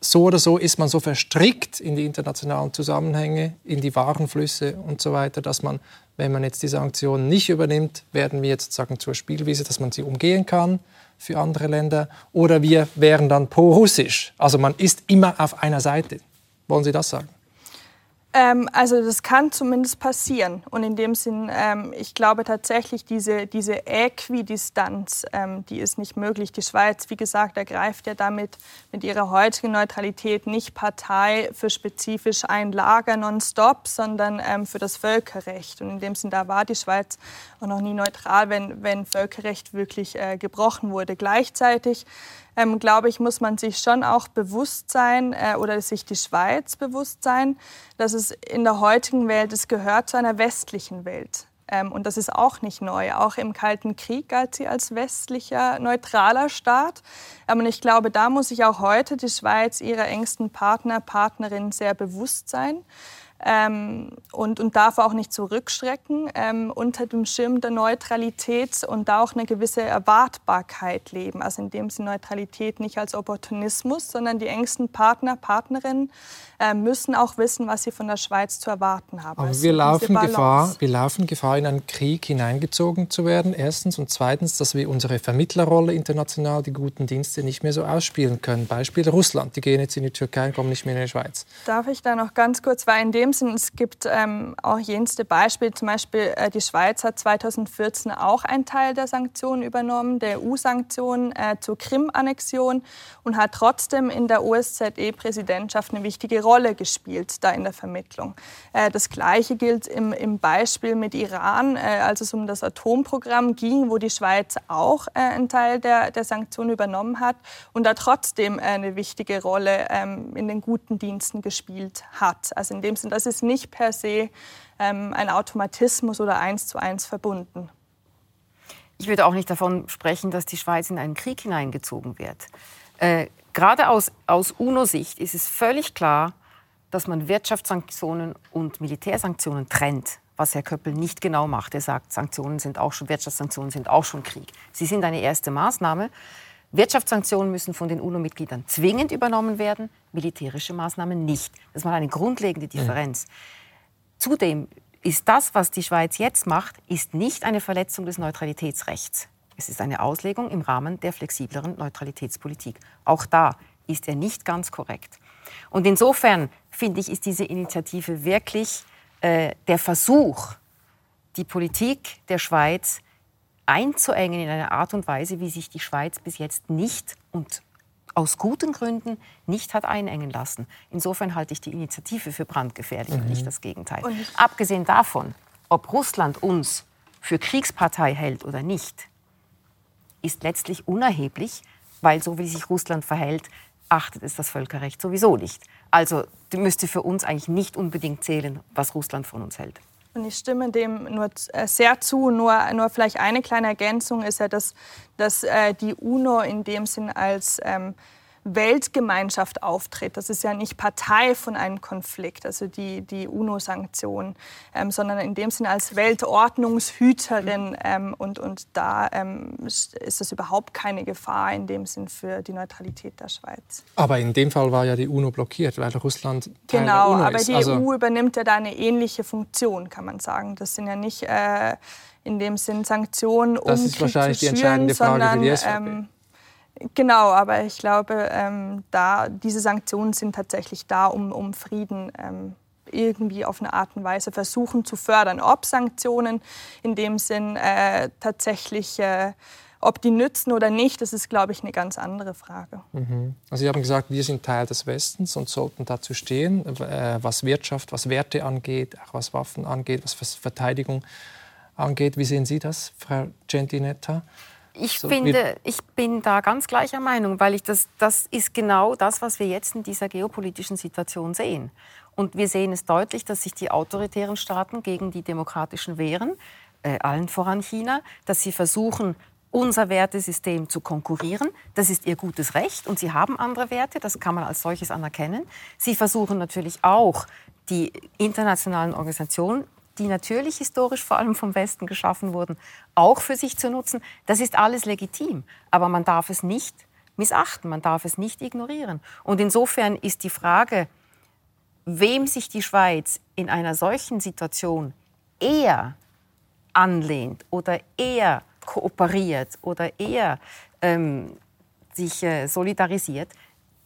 so oder so ist man so verstrickt in die internationalen Zusammenhänge, in die Warenflüsse und so weiter, dass man, wenn man jetzt die Sanktionen nicht übernimmt, werden wir jetzt sagen zur Spielwiese, dass man sie umgehen kann für andere Länder. Oder wir wären dann pro-russisch. Also man ist immer auf einer Seite. Wollen Sie das sagen? Ähm, also das kann zumindest passieren. Und in dem Sinn, ähm, ich glaube tatsächlich, diese, diese Äquidistanz, ähm, die ist nicht möglich. Die Schweiz, wie gesagt, ergreift ja damit mit ihrer heutigen Neutralität nicht Partei für spezifisch ein Lager nonstop, sondern ähm, für das Völkerrecht. Und in dem Sinn, da war die Schweiz auch noch nie neutral, wenn, wenn Völkerrecht wirklich äh, gebrochen wurde. Gleichzeitig ähm, glaube ich, muss man sich schon auch bewusst sein äh, oder sich die Schweiz bewusst sein, dass es in der heutigen Welt, es gehört zu einer westlichen Welt. Ähm, und das ist auch nicht neu. Auch im Kalten Krieg galt sie als westlicher, neutraler Staat. Ähm, und ich glaube, da muss sich auch heute die Schweiz ihrer engsten Partner, Partnerin sehr bewusst sein ähm, und, und darf auch nicht zurückschrecken ähm, unter dem Schirm der Neutralität und da auch eine gewisse Erwartbarkeit leben. Also in dem Sinne Neutralität nicht als Opportunismus, sondern die engsten Partner, Partnerinnen äh, müssen auch wissen, was sie von der Schweiz zu erwarten haben. Aber also wir, laufen Gefahr, wir laufen Gefahr, in einen Krieg hineingezogen zu werden, erstens. Und zweitens, dass wir unsere Vermittlerrolle international, die guten Dienste, nicht mehr so ausspielen können. Beispiel Russland, die gehen jetzt in die Türkei und kommen nicht mehr in die Schweiz. Darf ich da noch ganz kurz, weil in dem Sinn, es gibt ähm, auch jenste Beispiele, zum Beispiel äh, die Schweiz hat 2014 auch einen Teil der Sanktionen übernommen, der EU-Sanktionen äh, zur Krim-Annexion und hat trotzdem in der OSZE-Präsidentschaft eine wichtige Rolle gespielt da in der Vermittlung. Äh, das Gleiche gilt im, im Beispiel mit Iran, äh, als es um das Atomprogramm ging, wo die Schweiz auch äh, einen Teil der, der Sanktionen übernommen hat und da trotzdem eine wichtige Rolle ähm, in den guten Diensten gespielt hat. Also in dem Sinne, das ist nicht per se ähm, ein Automatismus oder eins zu eins verbunden. Ich würde auch nicht davon sprechen, dass die Schweiz in einen Krieg hineingezogen wird. Äh, gerade aus, aus UNO-Sicht ist es völlig klar, dass man Wirtschaftssanktionen und Militärsanktionen trennt, was Herr Köppel nicht genau macht. Er sagt, Sanktionen sind auch schon, Wirtschaftssanktionen sind auch schon Krieg. Sie sind eine erste Maßnahme. Wirtschaftssanktionen müssen von den UNO-Mitgliedern zwingend übernommen werden, militärische Maßnahmen nicht. Das ist mal eine grundlegende Differenz. Zudem ist das, was die Schweiz jetzt macht, ist nicht eine Verletzung des Neutralitätsrechts. Es ist eine Auslegung im Rahmen der flexibleren Neutralitätspolitik. Auch da ist er nicht ganz korrekt. Und insofern finde ich, ist diese Initiative wirklich äh, der Versuch, die Politik der Schweiz einzuengen in einer Art und Weise, wie sich die Schweiz bis jetzt nicht und aus guten Gründen nicht hat einengen lassen. Insofern halte ich die Initiative für brandgefährlich mhm. und nicht das Gegenteil. Abgesehen davon, ob Russland uns für Kriegspartei hält oder nicht, ist letztlich unerheblich, weil so wie sich Russland verhält, achtet es das Völkerrecht sowieso nicht. Also müsste für uns eigentlich nicht unbedingt zählen, was Russland von uns hält. Und ich stimme dem nur äh, sehr zu. Nur, nur vielleicht eine kleine Ergänzung ist ja, dass, dass äh, die UNO in dem Sinn als ähm, Weltgemeinschaft auftritt. Das ist ja nicht Partei von einem Konflikt, also die, die UNO-Sanktionen, ähm, sondern in dem Sinne als Weltordnungshüterin. Ähm, und, und da ähm, ist das überhaupt keine Gefahr in dem Sinn für die Neutralität der Schweiz. Aber in dem Fall war ja die UNO blockiert, weil Russland Teil genau, der UNO aber ist. die also EU übernimmt ja da eine ähnliche Funktion, kann man sagen. Das sind ja nicht äh, in dem Sinn Sanktionen, um das ist Krieg wahrscheinlich zu die entscheidende Frage sondern, für die SVP. Genau, aber ich glaube, ähm, da, diese Sanktionen sind tatsächlich da, um, um Frieden ähm, irgendwie auf eine Art und Weise versuchen zu fördern. Ob Sanktionen in dem Sinn äh, tatsächlich, äh, ob die nützen oder nicht, das ist, glaube ich, eine ganz andere Frage. Mhm. Also Sie haben gesagt, wir sind Teil des Westens und sollten dazu stehen, äh, was Wirtschaft, was Werte angeht, auch was Waffen angeht, was Verteidigung angeht. Wie sehen Sie das, Frau Gentinetta? Ich so finde, ich bin da ganz gleicher Meinung, weil ich das, das ist genau das, was wir jetzt in dieser geopolitischen Situation sehen. Und wir sehen es deutlich, dass sich die autoritären Staaten gegen die demokratischen wehren, äh, allen voran China, dass sie versuchen, unser Wertesystem zu konkurrieren. Das ist ihr gutes Recht und sie haben andere Werte, das kann man als solches anerkennen. Sie versuchen natürlich auch, die internationalen Organisationen, die natürlich historisch vor allem vom Westen geschaffen wurden, auch für sich zu nutzen. Das ist alles legitim, aber man darf es nicht missachten, man darf es nicht ignorieren. Und insofern ist die Frage, wem sich die Schweiz in einer solchen Situation eher anlehnt oder eher kooperiert oder eher ähm, sich äh, solidarisiert,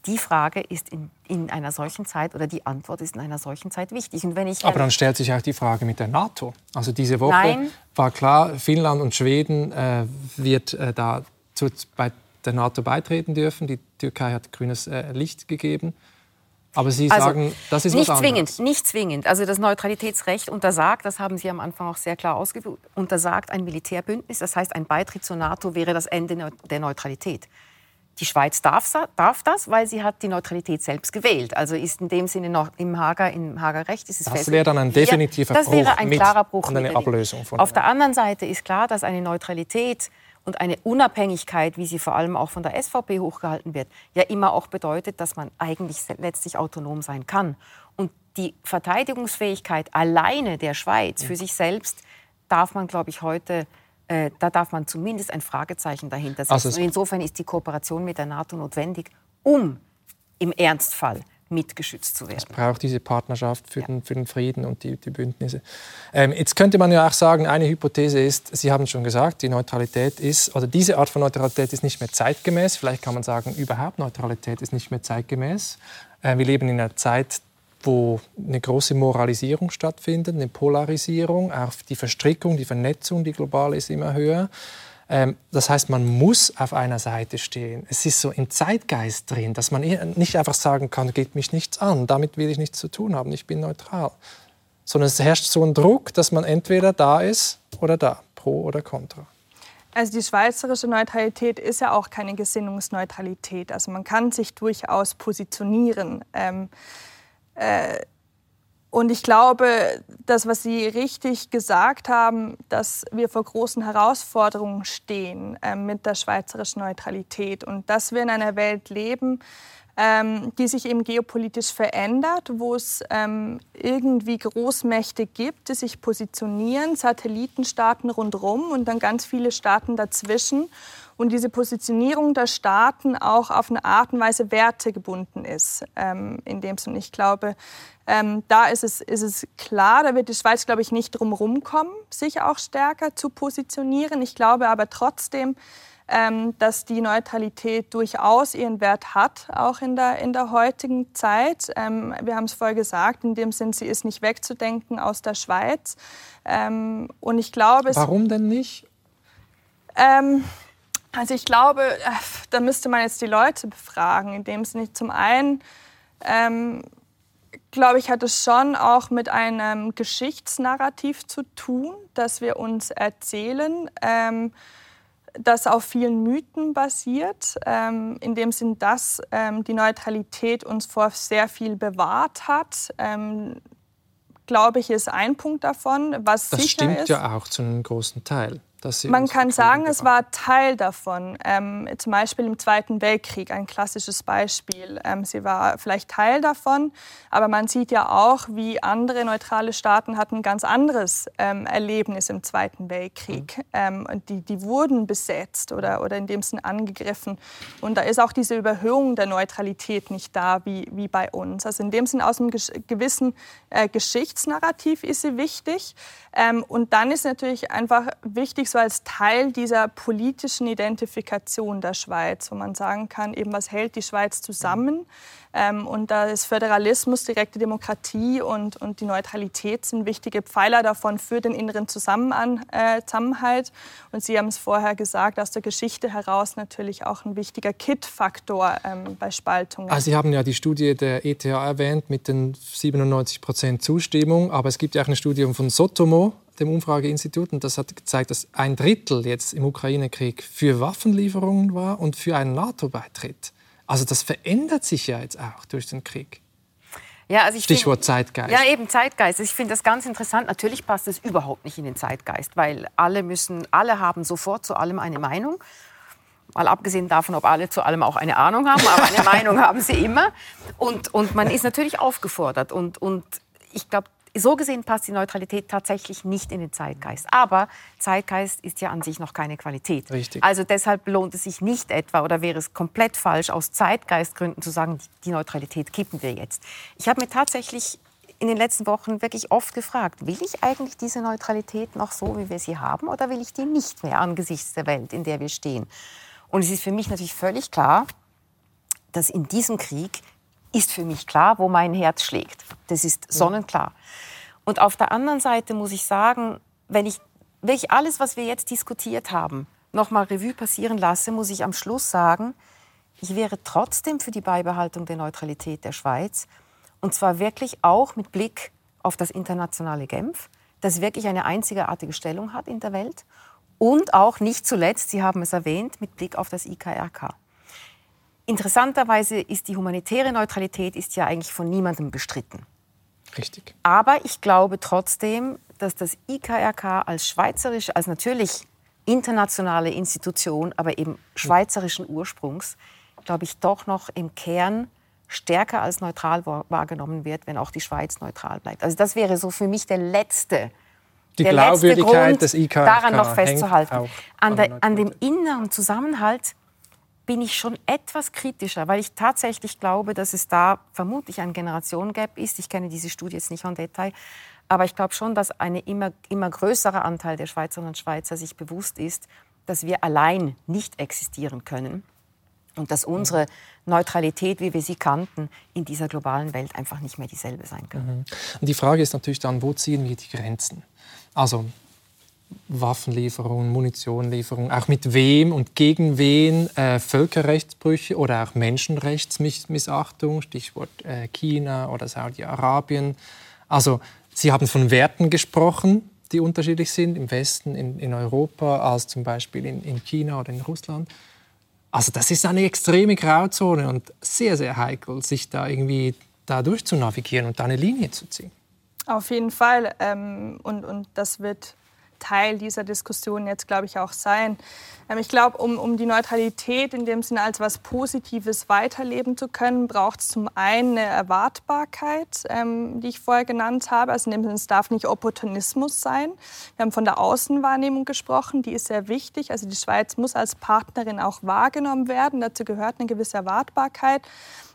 die Frage ist in, in, einer solchen Zeit oder die Antwort ist in einer solchen Zeit wichtig. Und wenn ich, Aber dann stellt sich auch die Frage mit der NATO. Also diese Woche Nein. war klar, Finnland und Schweden äh, wird äh, da zu, bei der NATO beitreten dürfen. Die Türkei hat grünes äh, Licht gegeben. Aber Sie also, sagen, das ist nicht was zwingend, nicht zwingend. Also das Neutralitätsrecht untersagt, das haben Sie am Anfang auch sehr klar ausgeführt, untersagt ein Militärbündnis. Das heißt, ein Beitritt zur NATO wäre das Ende der Neutralität. Die Schweiz darf, darf, das, weil sie hat die Neutralität selbst gewählt. Also ist in dem Sinne noch im Hager, im Hager Recht ist es Das wäre dann ein definitiver das Bruch wäre ein klarer Bruch und eine Ablösung von. Auf der anderen Seite ist klar, dass eine Neutralität und eine Unabhängigkeit, wie sie vor allem auch von der SVP hochgehalten wird, ja immer auch bedeutet, dass man eigentlich letztlich autonom sein kann. Und die Verteidigungsfähigkeit alleine der Schweiz für sich selbst darf man, glaube ich, heute äh, da darf man zumindest ein Fragezeichen dahinter setzen. Also insofern ist die Kooperation mit der NATO notwendig, um im Ernstfall mitgeschützt zu werden. Es braucht diese Partnerschaft für, ja. den, für den, Frieden und die, die Bündnisse. Ähm, jetzt könnte man ja auch sagen, eine Hypothese ist, Sie haben schon gesagt, die Neutralität ist, oder diese Art von Neutralität ist nicht mehr zeitgemäß. Vielleicht kann man sagen, überhaupt Neutralität ist nicht mehr zeitgemäß. Äh, wir leben in einer Zeit, wo eine große Moralisierung stattfindet, eine Polarisierung, auch die Verstrickung, die Vernetzung, die global ist, immer höher. Ähm, das heißt, man muss auf einer Seite stehen. Es ist so im Zeitgeist drin, dass man nicht einfach sagen kann, geht mich nichts an, damit will ich nichts zu tun haben, ich bin neutral. Sondern es herrscht so ein Druck, dass man entweder da ist oder da, pro oder contra. Also die schweizerische Neutralität ist ja auch keine Gesinnungsneutralität. Also man kann sich durchaus positionieren. Ähm, äh, und ich glaube, das, was Sie richtig gesagt haben, dass wir vor großen Herausforderungen stehen äh, mit der schweizerischen Neutralität und dass wir in einer Welt leben, ähm, die sich eben geopolitisch verändert, wo es ähm, irgendwie Großmächte gibt, die sich positionieren, Satellitenstaaten rundherum und dann ganz viele Staaten dazwischen und diese Positionierung der Staaten auch auf eine Art und Weise wertegebunden ist. Ähm, in dem Sinne, ich glaube, ähm, da ist es, ist es klar, da wird die Schweiz, glaube ich, nicht drum kommen, sich auch stärker zu positionieren. Ich glaube aber trotzdem, ähm, dass die Neutralität durchaus ihren Wert hat, auch in der, in der heutigen Zeit. Ähm, wir haben es vorher gesagt, in dem Sinn, sie ist nicht wegzudenken aus der Schweiz. Ähm, und ich glaube, Warum denn nicht? Also ich glaube, äh, da müsste man jetzt die Leute befragen, in dem Sinne zum einen ähm, glaube ich, hat es schon auch mit einem Geschichtsnarrativ zu tun, dass wir uns erzählen, ähm, das auf vielen Mythen basiert, ähm, in dem Sinn, dass ähm, die Neutralität uns vor sehr viel bewahrt hat. Ähm, glaube ich, ist ein Punkt davon. Was das stimmt ist, ja auch zu einem großen Teil. Man kann sagen, es war Teil davon. Ähm, zum Beispiel im Zweiten Weltkrieg, ein klassisches Beispiel. Ähm, sie war vielleicht Teil davon, aber man sieht ja auch, wie andere neutrale Staaten hatten ein ganz anderes ähm, Erlebnis im Zweiten Weltkrieg. Mhm. Ähm, die, die wurden besetzt oder, oder in dem Sinn angegriffen. Und da ist auch diese Überhöhung der Neutralität nicht da wie, wie bei uns. Also in dem Sinn aus einem gewissen äh, Geschichtsnarrativ ist sie wichtig. Ähm, und dann ist natürlich einfach wichtig, so als Teil dieser politischen Identifikation der Schweiz, wo man sagen kann, eben was hält die Schweiz zusammen. Ähm, und da ist Föderalismus, direkte Demokratie und, und die Neutralität sind wichtige Pfeiler davon für den inneren äh, Zusammenhalt. Und Sie haben es vorher gesagt, aus der Geschichte heraus natürlich auch ein wichtiger Kit-Faktor ähm, bei Spaltungen. Also Sie haben ja die Studie der ETH erwähnt mit den 97 Prozent Zustimmung, aber es gibt ja auch eine Studie von Sotomo, dem Umfrageinstitut, und das hat gezeigt, dass ein Drittel jetzt im Ukraine-Krieg für Waffenlieferungen war und für einen NATO-Beitritt. Also das verändert sich ja jetzt auch durch den Krieg. Ja, also Stichwort find, Zeitgeist. Ja, eben Zeitgeist. Ich finde das ganz interessant. Natürlich passt es überhaupt nicht in den Zeitgeist, weil alle müssen, alle haben sofort zu allem eine Meinung. Mal abgesehen davon, ob alle zu allem auch eine Ahnung haben, aber eine Meinung haben sie immer. Und, und man ist natürlich aufgefordert. Und, und ich glaube, so gesehen passt die Neutralität tatsächlich nicht in den Zeitgeist. Aber Zeitgeist ist ja an sich noch keine Qualität. Richtig. Also deshalb lohnt es sich nicht etwa oder wäre es komplett falsch, aus Zeitgeistgründen zu sagen, die Neutralität kippen wir jetzt. Ich habe mir tatsächlich in den letzten Wochen wirklich oft gefragt, will ich eigentlich diese Neutralität noch so, wie wir sie haben, oder will ich die nicht mehr angesichts der Welt, in der wir stehen? Und es ist für mich natürlich völlig klar, dass in diesem Krieg ist für mich klar, wo mein Herz schlägt. Das ist sonnenklar. Und auf der anderen Seite muss ich sagen, wenn ich wirklich alles, was wir jetzt diskutiert haben, nochmal Revue passieren lasse, muss ich am Schluss sagen, ich wäre trotzdem für die Beibehaltung der Neutralität der Schweiz. Und zwar wirklich auch mit Blick auf das internationale Genf, das wirklich eine einzigartige Stellung hat in der Welt. Und auch nicht zuletzt, Sie haben es erwähnt, mit Blick auf das IKRK. Interessanterweise ist die humanitäre Neutralität ist ja eigentlich von niemandem bestritten. Richtig. Aber ich glaube trotzdem, dass das IKRK als schweizerische, als natürlich internationale Institution, aber eben schweizerischen Ursprungs, glaube ich, doch noch im Kern stärker als neutral wahrgenommen wird, wenn auch die Schweiz neutral bleibt. Also das wäre so für mich der letzte, die der Glaubwürdigkeit Grund, des IKRK daran noch festzuhalten. An, der, an dem inneren Zusammenhalt bin ich schon etwas kritischer, weil ich tatsächlich glaube, dass es da vermutlich ein Generationengap ist. Ich kenne diese Studie jetzt nicht en Detail, aber ich glaube schon, dass ein immer, immer größerer Anteil der Schweizerinnen und Schweizer sich bewusst ist, dass wir allein nicht existieren können und dass unsere Neutralität, wie wir sie kannten, in dieser globalen Welt einfach nicht mehr dieselbe sein kann. Mhm. Und die Frage ist natürlich dann, wo ziehen wir die Grenzen? Also Waffenlieferungen, Munitionlieferungen, auch mit wem und gegen wen äh, Völkerrechtsbrüche oder auch Menschenrechtsmissachtung, Stichwort äh, China oder Saudi-Arabien. Also Sie haben von Werten gesprochen, die unterschiedlich sind im Westen, in, in Europa, als zum Beispiel in, in China oder in Russland. Also das ist eine extreme Grauzone und sehr, sehr heikel, sich da irgendwie da durchzunavigieren und da eine Linie zu ziehen. Auf jeden Fall. Ähm, und, und das wird Teil dieser Diskussion jetzt, glaube ich, auch sein. Ähm, ich glaube, um, um die Neutralität in dem Sinne als was Positives weiterleben zu können, braucht es zum einen eine Erwartbarkeit, ähm, die ich vorher genannt habe. Also in dem Sinne, es darf nicht Opportunismus sein. Wir haben von der Außenwahrnehmung gesprochen, die ist sehr wichtig. Also die Schweiz muss als Partnerin auch wahrgenommen werden. Dazu gehört eine gewisse Erwartbarkeit.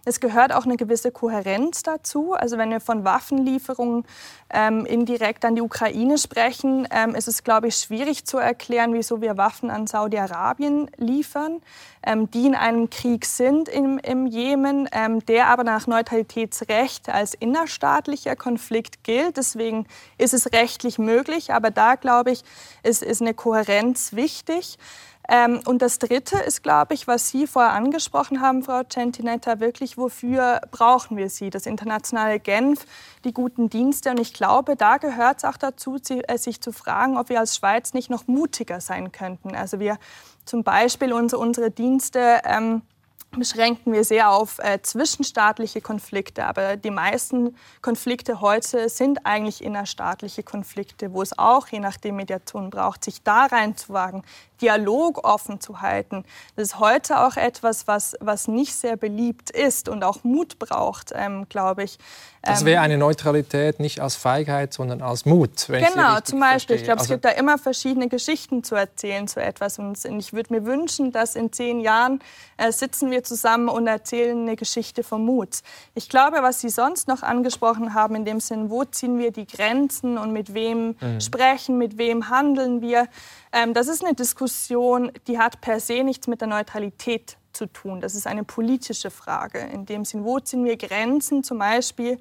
Es gehört auch eine gewisse Kohärenz dazu. Also wenn wir von Waffenlieferungen ähm, indirekt an die Ukraine sprechen, ähm, ist es, glaube ich, schwierig zu erklären, wieso wir Waffen an Saudi-Arabien liefern, ähm, die in einem Krieg sind im, im Jemen, ähm, der aber nach Neutralitätsrecht als innerstaatlicher Konflikt gilt. Deswegen ist es rechtlich möglich, aber da, glaube ich, ist, ist eine Kohärenz wichtig. Ähm, und das Dritte ist, glaube ich, was Sie vorher angesprochen haben, Frau Centinetta, wirklich, wofür brauchen wir sie? Das internationale Genf, die guten Dienste. Und ich glaube, da gehört es auch dazu, äh, sich zu fragen, ob wir als Schweiz nicht noch mutiger sein könnten. Also wir zum Beispiel unsere, unsere Dienste. Ähm, beschränken wir sehr auf äh, zwischenstaatliche Konflikte. Aber die meisten Konflikte heute sind eigentlich innerstaatliche Konflikte, wo es auch je nachdem Mediation braucht, sich da reinzuwagen, Dialog offen zu halten. Das ist heute auch etwas, was, was nicht sehr beliebt ist und auch Mut braucht, ähm, glaube ich. Das wäre ähm, eine Neutralität nicht als Feigheit, sondern als Mut. genau, zum Beispiel. Verstehe. Ich glaube, also es gibt da immer verschiedene Geschichten zu erzählen zu etwas. Und ich würde mir wünschen, dass in zehn Jahren äh, sitzen wir zusammen und erzählen eine Geschichte vom Mut. Ich glaube, was Sie sonst noch angesprochen haben, in dem Sinn, wo ziehen wir die Grenzen und mit wem mhm. sprechen, mit wem handeln wir, ähm, das ist eine Diskussion, die hat per se nichts mit der Neutralität zu tun. Das ist eine politische Frage. In dem Sinn, wo ziehen wir Grenzen zum Beispiel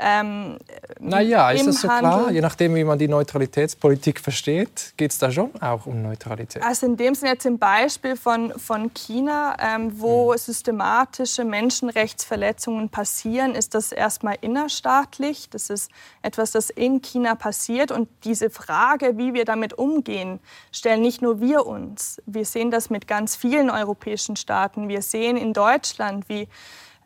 ähm, naja, ist das so Handel. klar? Je nachdem, wie man die Neutralitätspolitik versteht, geht es da schon auch um Neutralität. Also in dem Sinne jetzt im Beispiel von, von China, ähm, wo mhm. systematische Menschenrechtsverletzungen passieren, ist das erstmal innerstaatlich. Das ist etwas, das in China passiert. Und diese Frage, wie wir damit umgehen, stellen nicht nur wir uns. Wir sehen das mit ganz vielen europäischen Staaten. Wir sehen in Deutschland, wie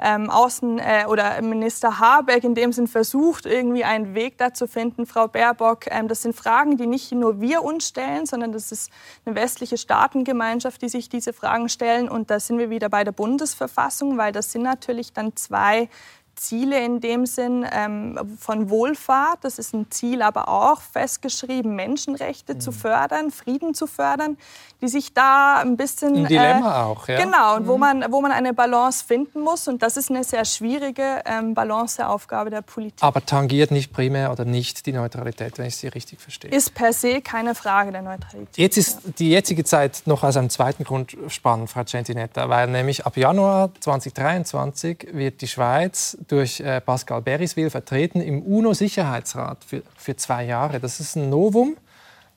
ähm, Außen- äh, oder Minister Habeck in dem Sinn versucht, irgendwie einen Weg dazu finden, Frau Baerbock. Ähm, das sind Fragen, die nicht nur wir uns stellen, sondern das ist eine westliche Staatengemeinschaft, die sich diese Fragen stellen. Und da sind wir wieder bei der Bundesverfassung, weil das sind natürlich dann zwei Ziele in dem Sinn ähm, von Wohlfahrt. Das ist ein Ziel aber auch festgeschrieben, Menschenrechte mhm. zu fördern, Frieden zu fördern, die sich da ein bisschen... Ein Dilemma äh, auch, ja. Genau, und mhm. wo, man, wo man eine Balance finden muss. Und das ist eine sehr schwierige ähm, Balanceaufgabe der Politik. Aber tangiert nicht primär oder nicht die Neutralität, wenn ich Sie richtig verstehe? Ist per se keine Frage der Neutralität. Jetzt ist ja. die jetzige Zeit noch aus einem zweiten Grund spannend, Frau Centinetta, weil nämlich ab Januar 2023 wird die Schweiz durch äh, Pascal Beriswil vertreten im UNO-Sicherheitsrat für, für zwei Jahre. Das ist ein Novum,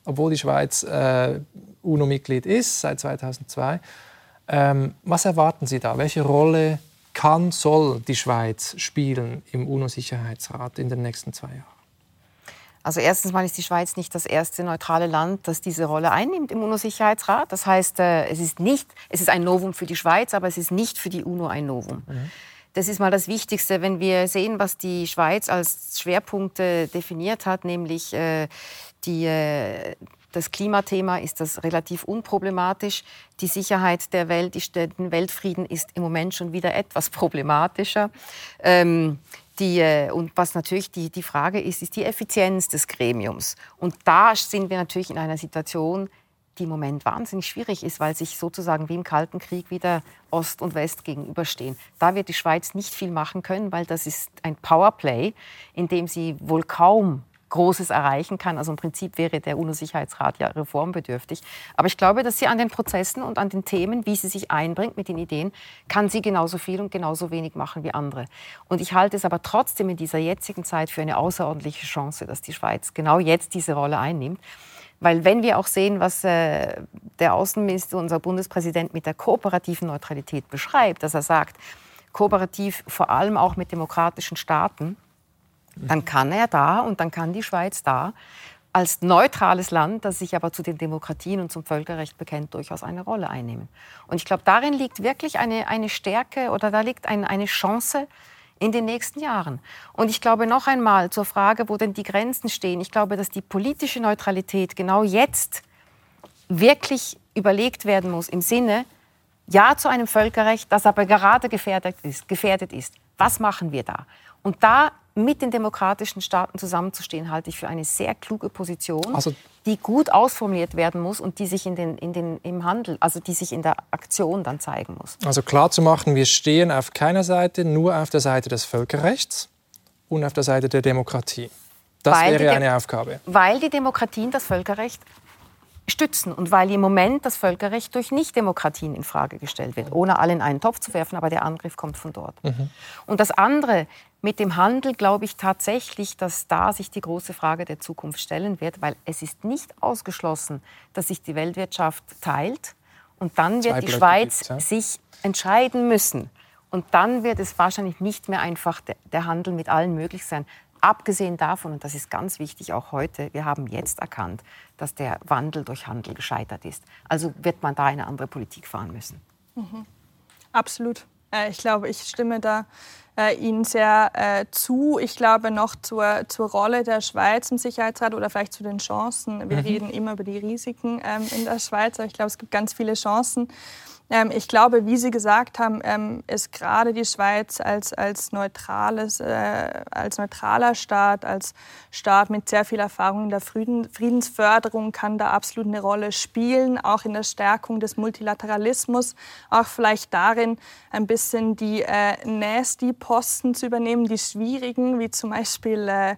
obwohl die Schweiz äh, UNO-Mitglied ist seit 2002. Ähm, was erwarten Sie da? Welche Rolle kann, soll die Schweiz spielen im UNO-Sicherheitsrat in den nächsten zwei Jahren? Also erstens mal ist die Schweiz nicht das erste neutrale Land, das diese Rolle einnimmt im UNO-Sicherheitsrat. Das heißt, äh, es ist nicht, es ist ein Novum für die Schweiz, aber es ist nicht für die UNO ein Novum. Mhm. Das ist mal das Wichtigste, wenn wir sehen, was die Schweiz als Schwerpunkte definiert hat, nämlich äh, die, äh, das Klimathema ist das relativ unproblematisch. Die Sicherheit der Welt, den Weltfrieden ist im Moment schon wieder etwas problematischer. Ähm, die, äh, und was natürlich die, die Frage ist, ist die Effizienz des Gremiums. Und da sind wir natürlich in einer Situation, die im Moment wahnsinnig schwierig ist, weil sich sozusagen wie im Kalten Krieg wieder Ost und West gegenüberstehen. Da wird die Schweiz nicht viel machen können, weil das ist ein Powerplay, in dem sie wohl kaum Großes erreichen kann. Also im Prinzip wäre der UNO-Sicherheitsrat ja reformbedürftig. Aber ich glaube, dass sie an den Prozessen und an den Themen, wie sie sich einbringt mit den Ideen, kann sie genauso viel und genauso wenig machen wie andere. Und ich halte es aber trotzdem in dieser jetzigen Zeit für eine außerordentliche Chance, dass die Schweiz genau jetzt diese Rolle einnimmt. Weil wenn wir auch sehen, was äh, der Außenminister, unser Bundespräsident mit der kooperativen Neutralität beschreibt, dass er sagt, kooperativ vor allem auch mit demokratischen Staaten, dann kann er da und dann kann die Schweiz da als neutrales Land, das sich aber zu den Demokratien und zum Völkerrecht bekennt, durchaus eine Rolle einnehmen. Und ich glaube, darin liegt wirklich eine, eine Stärke oder da liegt ein, eine Chance, in den nächsten Jahren. Und ich glaube noch einmal zur Frage, wo denn die Grenzen stehen. Ich glaube, dass die politische Neutralität genau jetzt wirklich überlegt werden muss im Sinne, ja zu einem Völkerrecht, das aber gerade gefährdet ist. Gefährdet ist. Was machen wir da? Und da mit den demokratischen Staaten zusammenzustehen, halte ich für eine sehr kluge Position, also, die gut ausformuliert werden muss und die sich in den, in den, im Handel, also die sich in der Aktion dann zeigen muss. Also klar zu machen, wir stehen auf keiner Seite, nur auf der Seite des Völkerrechts und auf der Seite der Demokratie. Das weil wäre eine Aufgabe. Weil die Demokratien das Völkerrecht stützen und weil im Moment das Völkerrecht durch Nichtdemokratien in Frage gestellt wird, ohne alle in einen Topf zu werfen, aber der Angriff kommt von dort. Mhm. Und das andere mit dem Handel glaube ich tatsächlich, dass da sich die große Frage der Zukunft stellen wird, weil es ist nicht ausgeschlossen, dass sich die Weltwirtschaft teilt und dann wird die Schweiz ja. sich entscheiden müssen. Und dann wird es wahrscheinlich nicht mehr einfach der Handel mit allen möglich sein. Abgesehen davon, und das ist ganz wichtig auch heute, wir haben jetzt erkannt, dass der Wandel durch Handel gescheitert ist. Also wird man da eine andere Politik fahren müssen. Mhm. Absolut. Äh, ich glaube, ich stimme da äh, Ihnen sehr äh, zu. Ich glaube noch zur, zur Rolle der Schweiz im Sicherheitsrat oder vielleicht zu den Chancen. Wir mhm. reden immer über die Risiken ähm, in der Schweiz, aber ich glaube, es gibt ganz viele Chancen. Ähm, ich glaube, wie Sie gesagt haben, ähm, ist gerade die Schweiz als, als, neutrales, äh, als neutraler Staat, als Staat mit sehr viel Erfahrung in der Frieden, Friedensförderung, kann da absolut eine Rolle spielen, auch in der Stärkung des Multilateralismus, auch vielleicht darin, ein bisschen die äh, Nasty-Posten zu übernehmen, die schwierigen, wie zum Beispiel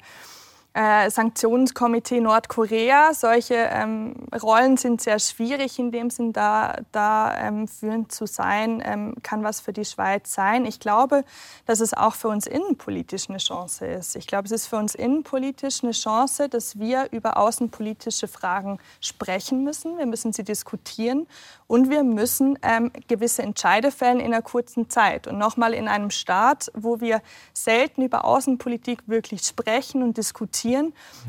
äh, Sanktionskomitee Nordkorea. Solche ähm, Rollen sind sehr schwierig in dem Sinn, da, da ähm, führend zu sein, ähm, kann was für die Schweiz sein. Ich glaube, dass es auch für uns innenpolitisch eine Chance ist. Ich glaube, es ist für uns innenpolitisch eine Chance, dass wir über außenpolitische Fragen sprechen müssen. Wir müssen sie diskutieren und wir müssen ähm, gewisse Entscheide fällen in einer kurzen Zeit. Und nochmal in einem Staat, wo wir selten über Außenpolitik wirklich sprechen und diskutieren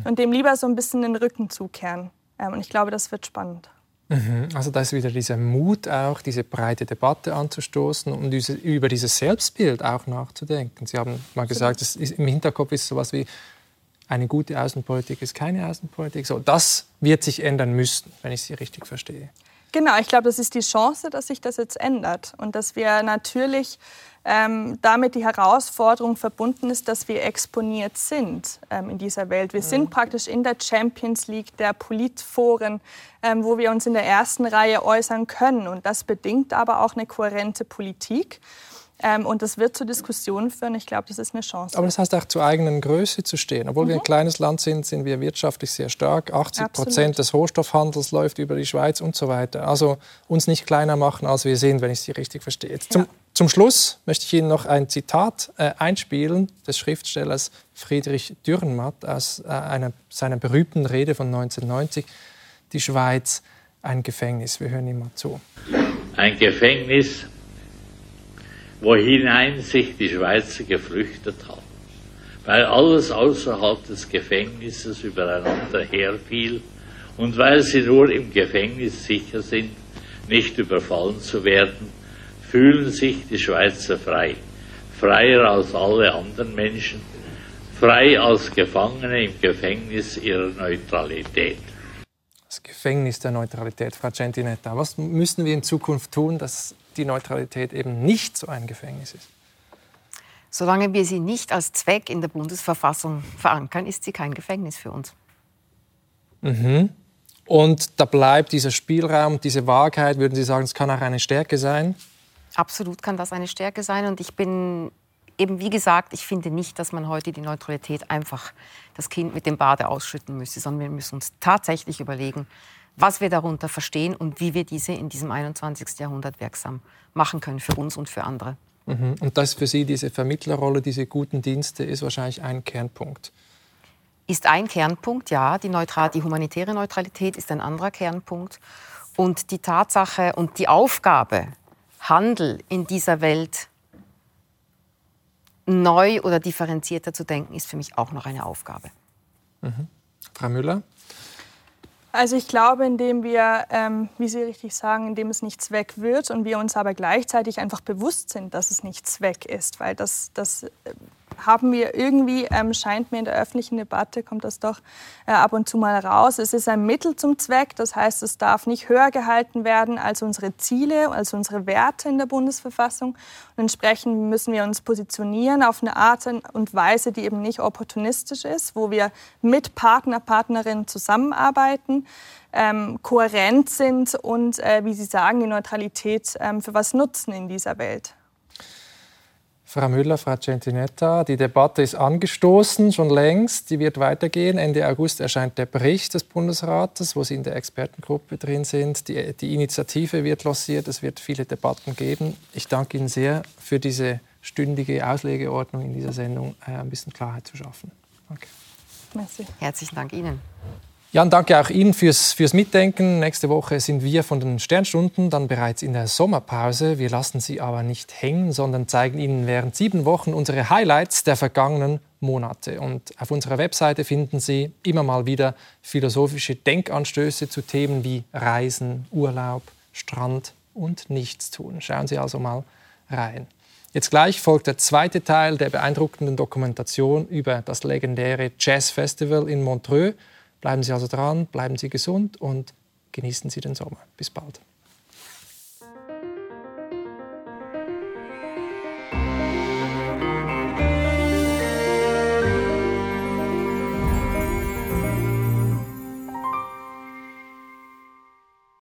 und dem lieber so ein bisschen den Rücken zukehren. Ähm, und ich glaube, das wird spannend. Mhm. Also da ist wieder dieser Mut auch, diese breite Debatte anzustoßen und über dieses Selbstbild auch nachzudenken. Sie haben mal gesagt, ist, im Hinterkopf ist sowas wie eine gute Außenpolitik ist keine Außenpolitik. So, das wird sich ändern müssen, wenn ich Sie richtig verstehe. Genau, ich glaube, das ist die Chance, dass sich das jetzt ändert und dass wir natürlich ähm, damit die Herausforderung verbunden ist, dass wir exponiert sind ähm, in dieser Welt. Wir sind praktisch in der Champions League der Politforen, ähm, wo wir uns in der ersten Reihe äußern können. Und das bedingt aber auch eine kohärente Politik. Ähm, und das wird zu Diskussionen führen. Ich glaube, das ist eine Chance. Aber das heißt auch zur eigenen Größe zu stehen. Obwohl mhm. wir ein mhm. kleines Land sind, sind wir wirtschaftlich sehr stark. 80 Prozent des Rohstoffhandels läuft über die Schweiz und so weiter. Also uns nicht kleiner machen, als wir sind, wenn ich Sie richtig verstehe. Jetzt zum, ja. Zum Schluss möchte ich Ihnen noch ein Zitat äh, einspielen des Schriftstellers Friedrich Dürrenmatt aus äh, einer seiner berühmten Rede von 1990. Die Schweiz, ein Gefängnis. Wir hören ihm mal zu. Ein Gefängnis wohinein sich die Schweizer geflüchtet haben, weil alles außerhalb des Gefängnisses übereinander herfiel und weil sie nur im Gefängnis sicher sind, nicht überfallen zu werden, fühlen sich die Schweizer frei, freier als alle anderen Menschen, frei als Gefangene im Gefängnis ihrer Neutralität. Das Gefängnis der Neutralität, Frau Gentinetta. Was müssen wir in Zukunft tun, dass die Neutralität eben nicht so ein Gefängnis ist? Solange wir sie nicht als Zweck in der Bundesverfassung verankern, ist sie kein Gefängnis für uns. Mhm. Und da bleibt dieser Spielraum, diese Wahrheit, würden Sie sagen, es kann auch eine Stärke sein? Absolut kann das eine Stärke sein. Und ich bin eben, wie gesagt, ich finde nicht, dass man heute die Neutralität einfach das Kind mit dem Bade ausschütten müsste, sondern wir müssen uns tatsächlich überlegen, was wir darunter verstehen und wie wir diese in diesem 21. Jahrhundert wirksam machen können für uns und für andere. Mhm. Und das für Sie, diese Vermittlerrolle, diese guten Dienste, ist wahrscheinlich ein Kernpunkt. Ist ein Kernpunkt, ja. Die, Neutral die humanitäre Neutralität ist ein anderer Kernpunkt. Und die Tatsache und die Aufgabe, Handel in dieser Welt neu oder differenzierter zu denken, ist für mich auch noch eine Aufgabe. Mhm. Frau Müller? Also ich glaube, indem wir, ähm, wie Sie richtig sagen, indem es nicht Zweck wird und wir uns aber gleichzeitig einfach bewusst sind, dass es nicht Zweck ist, weil das, das haben wir irgendwie, ähm, scheint mir in der öffentlichen Debatte, kommt das doch äh, ab und zu mal raus. Es ist ein Mittel zum Zweck, das heißt, es darf nicht höher gehalten werden als unsere Ziele, als unsere Werte in der Bundesverfassung. Und entsprechend müssen wir uns positionieren auf eine Art und Weise, die eben nicht opportunistisch ist, wo wir mit Partner, Partnerinnen zusammenarbeiten. Ähm, kohärent sind und, äh, wie Sie sagen, die Neutralität ähm, für was nutzen in dieser Welt. Frau Müller, Frau Centinetta, die Debatte ist angestoßen, schon längst. Die wird weitergehen. Ende August erscheint der Bericht des Bundesrates, wo Sie in der Expertengruppe drin sind. Die, die Initiative wird lanciert. Es wird viele Debatten geben. Ich danke Ihnen sehr für diese stündige Auslegeordnung in dieser Sendung, äh, ein bisschen Klarheit zu schaffen. Danke. Merci. Herzlichen Dank Ihnen. Jan, danke auch Ihnen fürs, fürs Mitdenken. Nächste Woche sind wir von den Sternstunden dann bereits in der Sommerpause. Wir lassen Sie aber nicht hängen, sondern zeigen Ihnen während sieben Wochen unsere Highlights der vergangenen Monate. Und auf unserer Webseite finden Sie immer mal wieder philosophische Denkanstöße zu Themen wie Reisen, Urlaub, Strand und Nichtstun. Schauen Sie also mal rein. Jetzt gleich folgt der zweite Teil der beeindruckenden Dokumentation über das legendäre Jazz Festival in Montreux. Bleiben Sie also dran, bleiben Sie gesund und genießen Sie den Sommer. Bis bald.